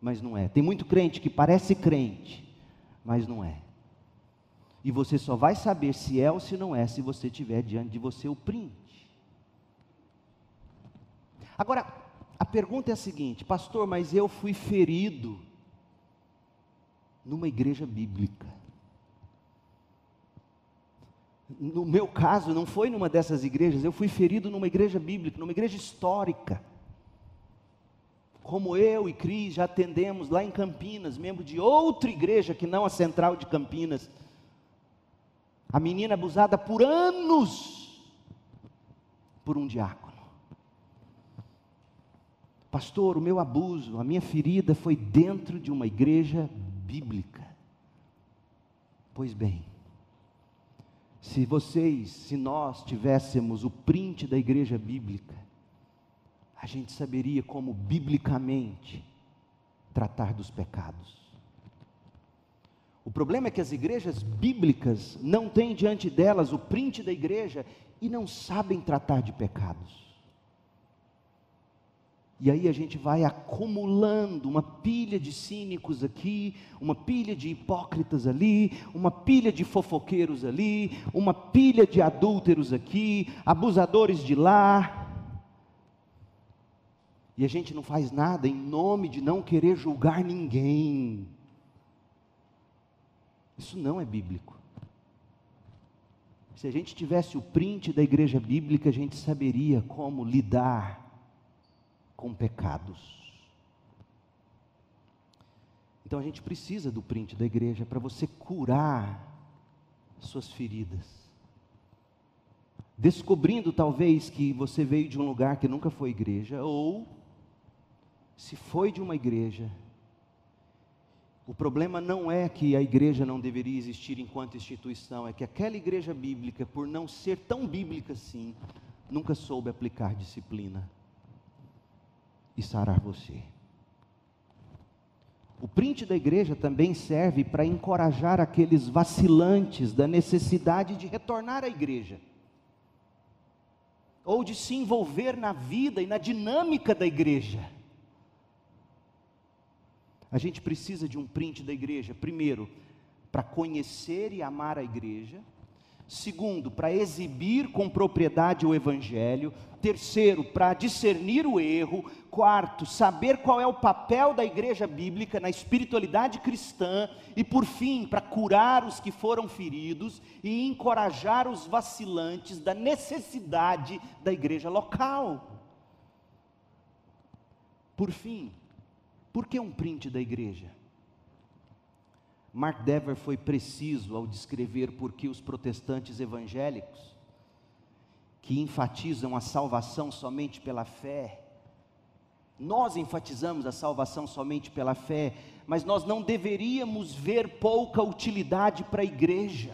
mas não é. Tem muito crente que parece crente, mas não é. E você só vai saber se é ou se não é se você tiver diante de você o print. Agora, a pergunta é a seguinte, pastor, mas eu fui ferido numa igreja bíblica. No meu caso, não foi numa dessas igrejas, eu fui ferido numa igreja bíblica, numa igreja histórica como eu e Cris já atendemos lá em Campinas, membro de outra igreja que não a central de Campinas. A menina abusada por anos por um diácono. Pastor, o meu abuso, a minha ferida foi dentro de uma igreja bíblica. Pois bem, se vocês, se nós tivéssemos o print da igreja bíblica, a gente saberia como biblicamente tratar dos pecados. O problema é que as igrejas bíblicas não têm diante delas o print da igreja e não sabem tratar de pecados. E aí a gente vai acumulando uma pilha de cínicos aqui, uma pilha de hipócritas ali, uma pilha de fofoqueiros ali, uma pilha de adúlteros aqui, abusadores de lá. E a gente não faz nada em nome de não querer julgar ninguém. Isso não é bíblico. Se a gente tivesse o print da igreja bíblica, a gente saberia como lidar com pecados. Então a gente precisa do print da igreja para você curar suas feridas. Descobrindo talvez que você veio de um lugar que nunca foi igreja, ou se foi de uma igreja, o problema não é que a igreja não deveria existir enquanto instituição, é que aquela igreja bíblica, por não ser tão bíblica assim, nunca soube aplicar disciplina e sarar você. O print da igreja também serve para encorajar aqueles vacilantes da necessidade de retornar à igreja, ou de se envolver na vida e na dinâmica da igreja. A gente precisa de um print da igreja, primeiro, para conhecer e amar a igreja. Segundo, para exibir com propriedade o evangelho. Terceiro, para discernir o erro. Quarto, saber qual é o papel da igreja bíblica na espiritualidade cristã. E por fim, para curar os que foram feridos e encorajar os vacilantes da necessidade da igreja local. Por fim, por que um print da igreja? Mark Dever foi preciso ao descrever por que os protestantes evangélicos, que enfatizam a salvação somente pela fé, nós enfatizamos a salvação somente pela fé, mas nós não deveríamos ver pouca utilidade para a igreja,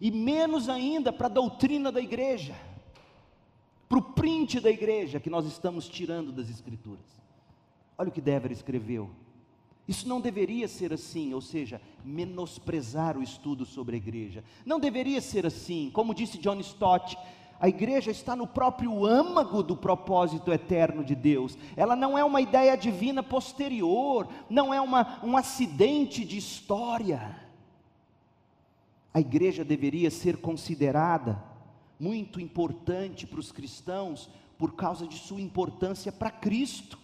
e menos ainda para a doutrina da igreja, para o print da igreja que nós estamos tirando das Escrituras. Olha o que Dever escreveu. Isso não deveria ser assim, ou seja, menosprezar o estudo sobre a igreja. Não deveria ser assim, como disse John Stott, a igreja está no próprio âmago do propósito eterno de Deus. Ela não é uma ideia divina posterior, não é uma, um acidente de história. A igreja deveria ser considerada muito importante para os cristãos por causa de sua importância para Cristo.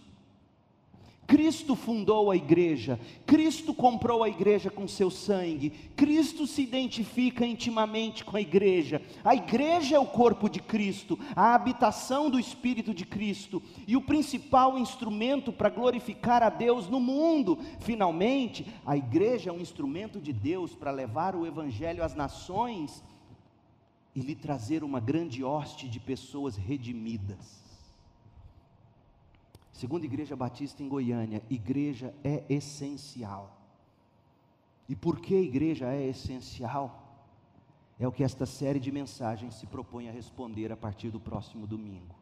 Cristo fundou a igreja, Cristo comprou a igreja com seu sangue, Cristo se identifica intimamente com a igreja, a igreja é o corpo de Cristo, a habitação do Espírito de Cristo e o principal instrumento para glorificar a Deus no mundo. Finalmente, a igreja é um instrumento de Deus para levar o Evangelho às nações e lhe trazer uma grande hoste de pessoas redimidas. Segundo Igreja Batista em Goiânia, igreja é essencial. E por que igreja é essencial? É o que esta série de mensagens se propõe a responder a partir do próximo domingo.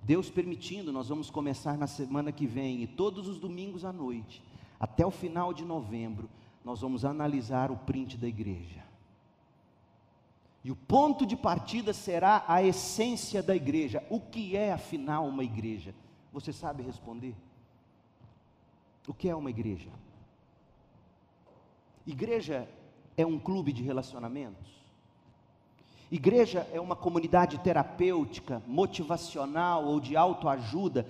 Deus permitindo, nós vamos começar na semana que vem e todos os domingos à noite, até o final de novembro, nós vamos analisar o print da igreja. E o ponto de partida será a essência da igreja. O que é afinal uma igreja? Você sabe responder? O que é uma igreja? Igreja é um clube de relacionamentos? Igreja é uma comunidade terapêutica, motivacional ou de autoajuda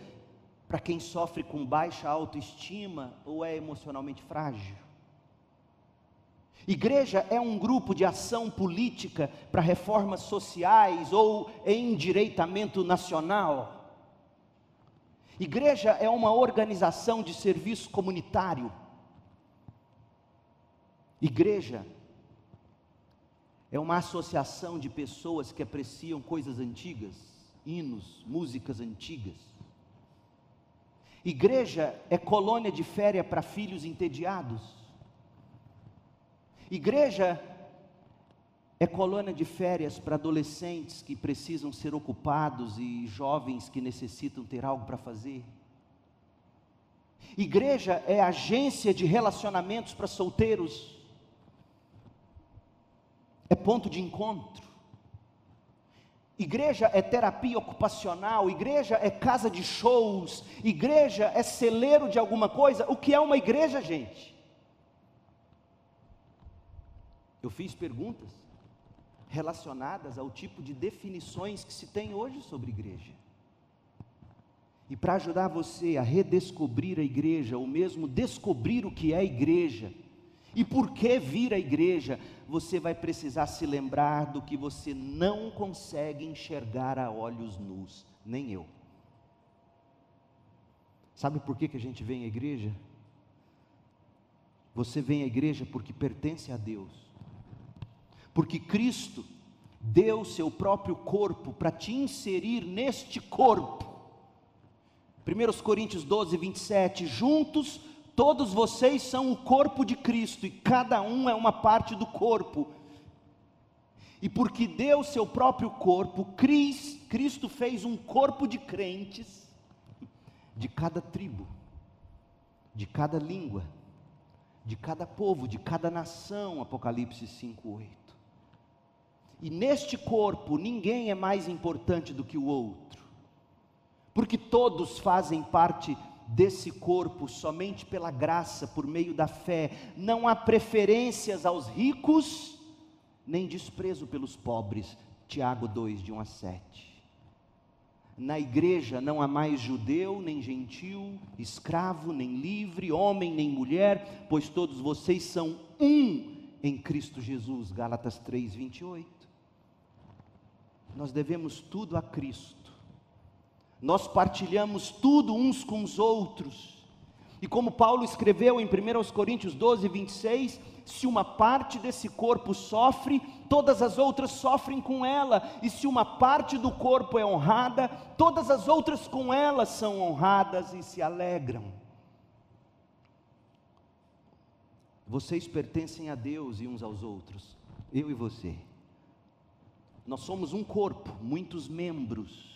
para quem sofre com baixa autoestima ou é emocionalmente frágil? Igreja é um grupo de ação política para reformas sociais ou endireitamento nacional? Igreja é uma organização de serviço comunitário. Igreja é uma associação de pessoas que apreciam coisas antigas, hinos, músicas antigas. Igreja é colônia de férias para filhos entediados. Igreja é colônia de férias para adolescentes que precisam ser ocupados e jovens que necessitam ter algo para fazer. Igreja é agência de relacionamentos para solteiros é ponto de encontro. Igreja é terapia ocupacional, igreja é casa de shows, igreja é celeiro de alguma coisa. O que é uma igreja, gente? Eu fiz perguntas relacionadas ao tipo de definições que se tem hoje sobre igreja. E para ajudar você a redescobrir a igreja, ou mesmo descobrir o que é igreja, e por que vir à igreja? Você vai precisar se lembrar do que você não consegue enxergar a olhos nus, nem eu. Sabe por que, que a gente vem à igreja? Você vem à igreja porque pertence a Deus, porque Cristo deu seu próprio corpo para te inserir neste corpo. 1 Coríntios 12, 27, juntos Todos vocês são o corpo de Cristo e cada um é uma parte do corpo. E porque deu seu próprio corpo, Cristo fez um corpo de crentes de cada tribo, de cada língua, de cada povo, de cada nação, Apocalipse 5:8. E neste corpo ninguém é mais importante do que o outro. Porque todos fazem parte desse corpo somente pela graça, por meio da fé. Não há preferências aos ricos, nem desprezo pelos pobres. Tiago 2, de 1 a 7. Na igreja não há mais judeu, nem gentil, escravo, nem livre, homem, nem mulher, pois todos vocês são um em Cristo Jesus. Gálatas 3, 28. Nós devemos tudo a Cristo nós partilhamos tudo uns com os outros. E como Paulo escreveu em 1 Coríntios 12, 26, se uma parte desse corpo sofre, todas as outras sofrem com ela, e se uma parte do corpo é honrada, todas as outras com ela são honradas e se alegram. Vocês pertencem a Deus e uns aos outros, eu e você. Nós somos um corpo, muitos membros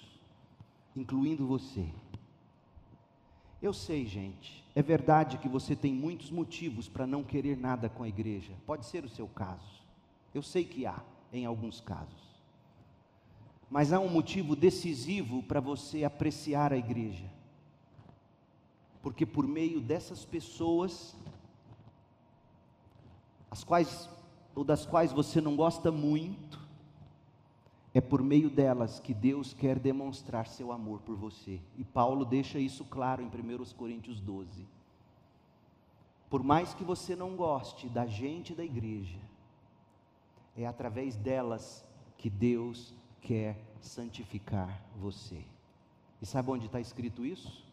incluindo você. Eu sei, gente, é verdade que você tem muitos motivos para não querer nada com a igreja, pode ser o seu caso, eu sei que há, em alguns casos, mas há um motivo decisivo para você apreciar a igreja, porque por meio dessas pessoas, as quais, ou das quais você não gosta muito, é por meio delas que Deus quer demonstrar seu amor por você. E Paulo deixa isso claro em 1 Coríntios 12. Por mais que você não goste da gente da igreja, é através delas que Deus quer santificar você. E sabe onde está escrito isso?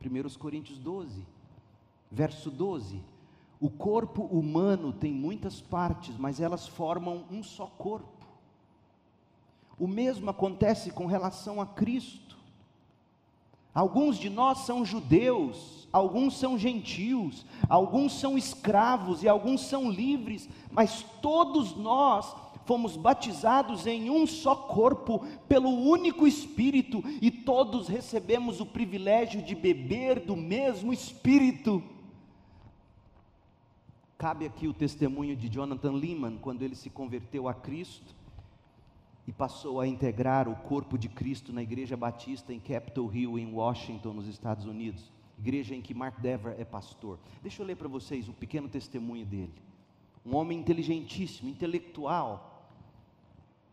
1 Coríntios 12, verso 12. O corpo humano tem muitas partes, mas elas formam um só corpo. O mesmo acontece com relação a Cristo. Alguns de nós são judeus, alguns são gentios, alguns são escravos e alguns são livres, mas todos nós fomos batizados em um só corpo, pelo único Espírito, e todos recebemos o privilégio de beber do mesmo Espírito. Cabe aqui o testemunho de Jonathan Lehman, quando ele se converteu a Cristo e passou a integrar o corpo de Cristo na Igreja Batista em Capitol Hill, em Washington, nos Estados Unidos. Igreja em que Mark Dever é pastor. Deixa eu ler para vocês um pequeno testemunho dele. Um homem inteligentíssimo, intelectual.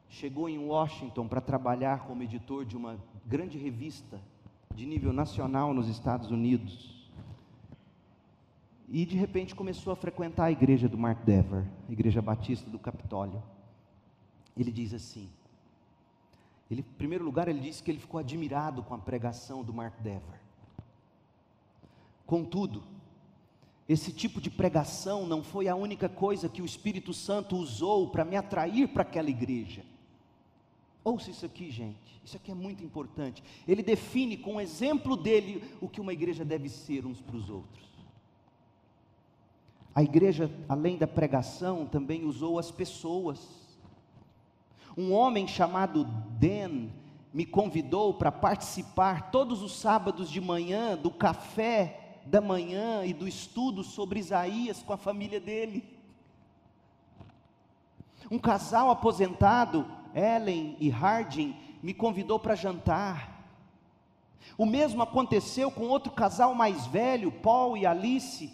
Chegou em Washington para trabalhar como editor de uma grande revista de nível nacional nos Estados Unidos. E de repente começou a frequentar a igreja do Mark Dever, a igreja batista do Capitólio. Ele diz assim: ele, em primeiro lugar, ele disse que ele ficou admirado com a pregação do Mark Dever. Contudo, esse tipo de pregação não foi a única coisa que o Espírito Santo usou para me atrair para aquela igreja. Ouça isso aqui, gente. Isso aqui é muito importante. Ele define com o exemplo dele o que uma igreja deve ser uns para os outros. A igreja, além da pregação, também usou as pessoas. Um homem chamado Den me convidou para participar todos os sábados de manhã do café da manhã e do estudo sobre Isaías com a família dele. Um casal aposentado Ellen e Harding me convidou para jantar. O mesmo aconteceu com outro casal mais velho, Paul e Alice.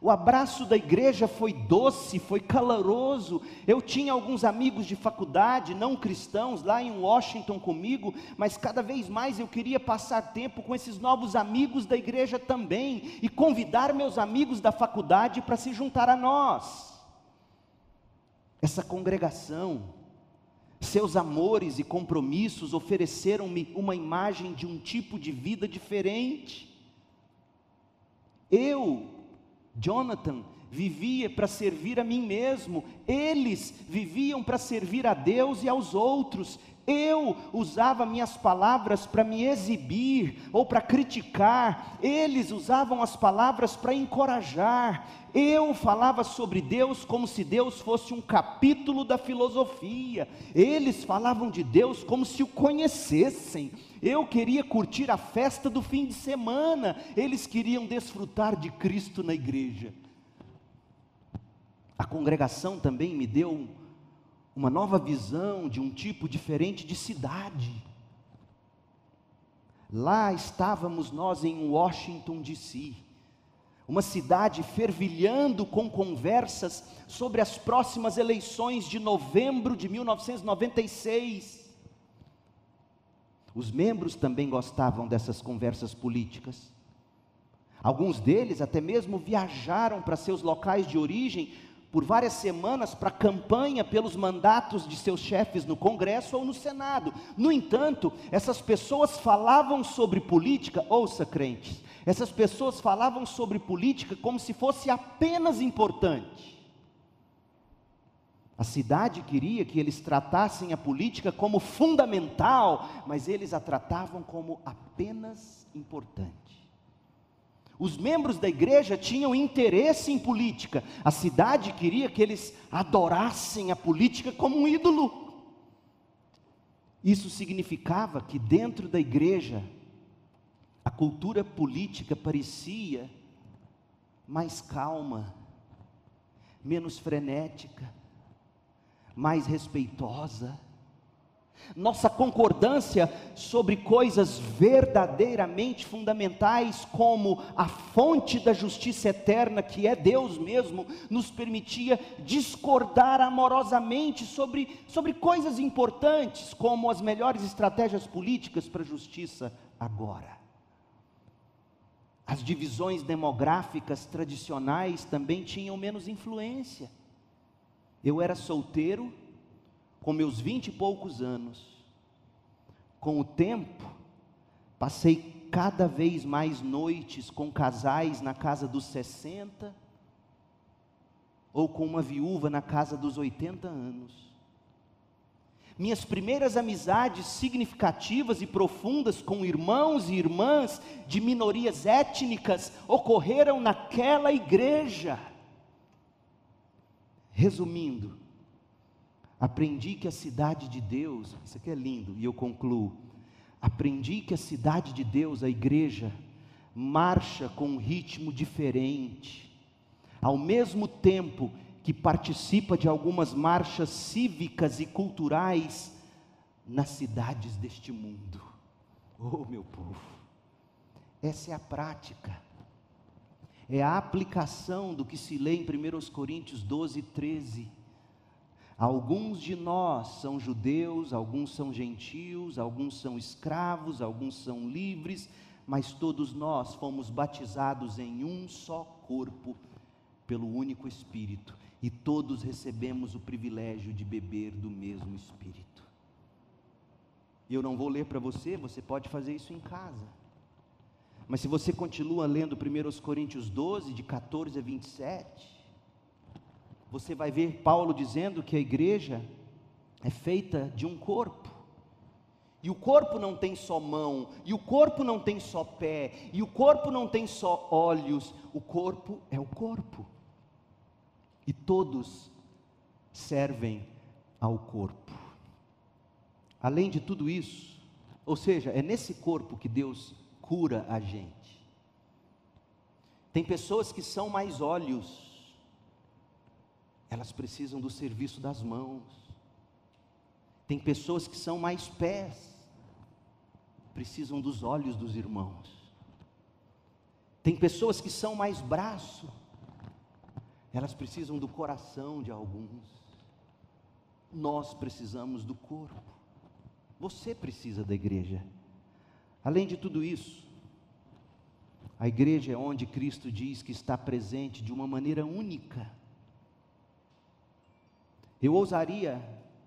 O abraço da igreja foi doce, foi caloroso. Eu tinha alguns amigos de faculdade, não cristãos, lá em Washington comigo, mas cada vez mais eu queria passar tempo com esses novos amigos da igreja também e convidar meus amigos da faculdade para se juntar a nós. Essa congregação seus amores e compromissos ofereceram-me uma imagem de um tipo de vida diferente. Eu, Jonathan, vivia para servir a mim mesmo, eles viviam para servir a Deus e aos outros. Eu usava minhas palavras para me exibir ou para criticar, eles usavam as palavras para encorajar. Eu falava sobre Deus como se Deus fosse um capítulo da filosofia, eles falavam de Deus como se o conhecessem. Eu queria curtir a festa do fim de semana, eles queriam desfrutar de Cristo na igreja. A congregação também me deu uma nova visão de um tipo diferente de cidade. Lá estávamos nós em Washington, D.C., uma cidade fervilhando com conversas sobre as próximas eleições de novembro de 1996. Os membros também gostavam dessas conversas políticas. Alguns deles até mesmo viajaram para seus locais de origem por várias semanas para campanha pelos mandatos de seus chefes no Congresso ou no Senado. No entanto, essas pessoas falavam sobre política, ouça crentes, essas pessoas falavam sobre política como se fosse apenas importante. A cidade queria que eles tratassem a política como fundamental, mas eles a tratavam como apenas importante. Os membros da igreja tinham interesse em política. A cidade queria que eles adorassem a política como um ídolo. Isso significava que dentro da igreja a cultura política parecia mais calma, menos frenética, mais respeitosa nossa concordância sobre coisas verdadeiramente fundamentais, como a fonte da justiça eterna, que é Deus mesmo, nos permitia discordar amorosamente sobre, sobre coisas importantes, como as melhores estratégias políticas para a justiça agora. As divisões demográficas tradicionais também tinham menos influência. Eu era solteiro, com meus vinte e poucos anos, com o tempo, passei cada vez mais noites com casais na casa dos 60, ou com uma viúva na casa dos 80 anos. Minhas primeiras amizades significativas e profundas com irmãos e irmãs de minorias étnicas ocorreram naquela igreja. Resumindo, Aprendi que a cidade de Deus, isso aqui é lindo, e eu concluo. Aprendi que a cidade de Deus, a igreja, marcha com um ritmo diferente. Ao mesmo tempo que participa de algumas marchas cívicas e culturais nas cidades deste mundo. Oh, meu povo, essa é a prática, é a aplicação do que se lê em 1 Coríntios 12, 13 Alguns de nós são judeus, alguns são gentios, alguns são escravos, alguns são livres, mas todos nós fomos batizados em um só corpo, pelo único Espírito, e todos recebemos o privilégio de beber do mesmo Espírito. Eu não vou ler para você, você pode fazer isso em casa. Mas se você continua lendo 1 Coríntios 12, de 14 a 27, você vai ver Paulo dizendo que a igreja é feita de um corpo. E o corpo não tem só mão, e o corpo não tem só pé, e o corpo não tem só olhos, o corpo é o corpo. E todos servem ao corpo. Além de tudo isso, ou seja, é nesse corpo que Deus cura a gente. Tem pessoas que são mais olhos, elas precisam do serviço das mãos. Tem pessoas que são mais pés, precisam dos olhos dos irmãos. Tem pessoas que são mais braço, elas precisam do coração de alguns. Nós precisamos do corpo. Você precisa da igreja. Além de tudo isso, a igreja é onde Cristo diz que está presente de uma maneira única. Eu ousaria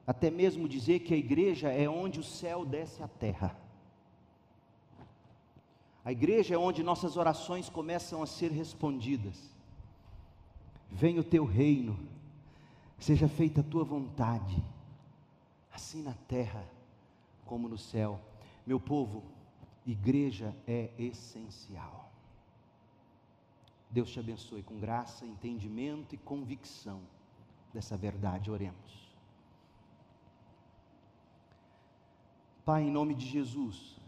até mesmo dizer que a igreja é onde o céu desce à terra. A igreja é onde nossas orações começam a ser respondidas. Venha o teu reino, seja feita a tua vontade, assim na terra como no céu. Meu povo, igreja é essencial. Deus te abençoe com graça, entendimento e convicção dessa verdade. Oremos. Pai, em nome de Jesus,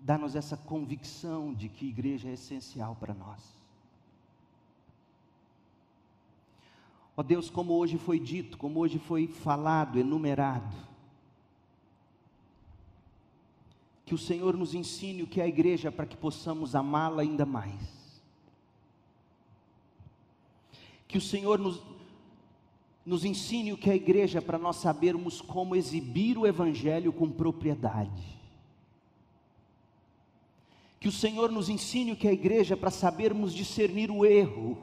dá-nos essa convicção de que igreja é essencial para nós. Ó Deus, como hoje foi dito, como hoje foi falado, enumerado, que o Senhor nos ensine o que é a igreja para que possamos amá-la ainda mais. Que o Senhor nos, nos ensine o que é a igreja para nós sabermos como exibir o Evangelho com propriedade. Que o Senhor nos ensine o que é a igreja para sabermos discernir o erro.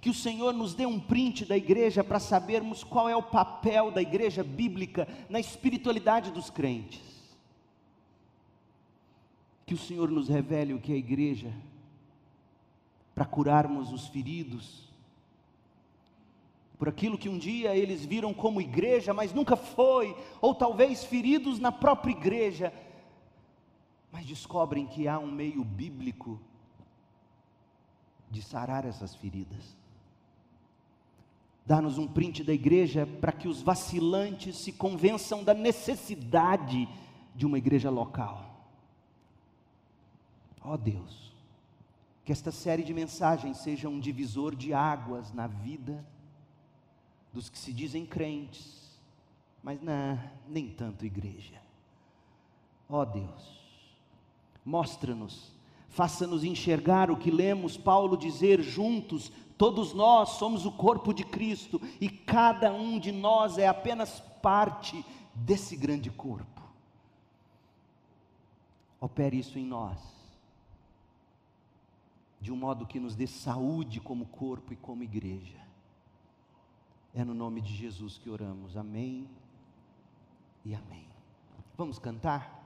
Que o Senhor nos dê um print da igreja para sabermos qual é o papel da igreja bíblica na espiritualidade dos crentes. Que o Senhor nos revele o que é a igreja para curarmos os feridos, por aquilo que um dia eles viram como igreja, mas nunca foi, ou talvez feridos na própria igreja, mas descobrem que há um meio bíblico de sarar essas feridas. Dá-nos um print da igreja para que os vacilantes se convençam da necessidade de uma igreja local. Ó oh Deus, que esta série de mensagens seja um divisor de águas na vida dos que se dizem crentes, mas não, nem tanto igreja. Ó oh Deus, mostra-nos, faça-nos enxergar o que lemos Paulo dizer juntos: todos nós somos o corpo de Cristo e cada um de nós é apenas parte desse grande corpo. Opere isso em nós, de um modo que nos dê saúde como corpo e como igreja. É no nome de Jesus que oramos. Amém e amém. Vamos cantar?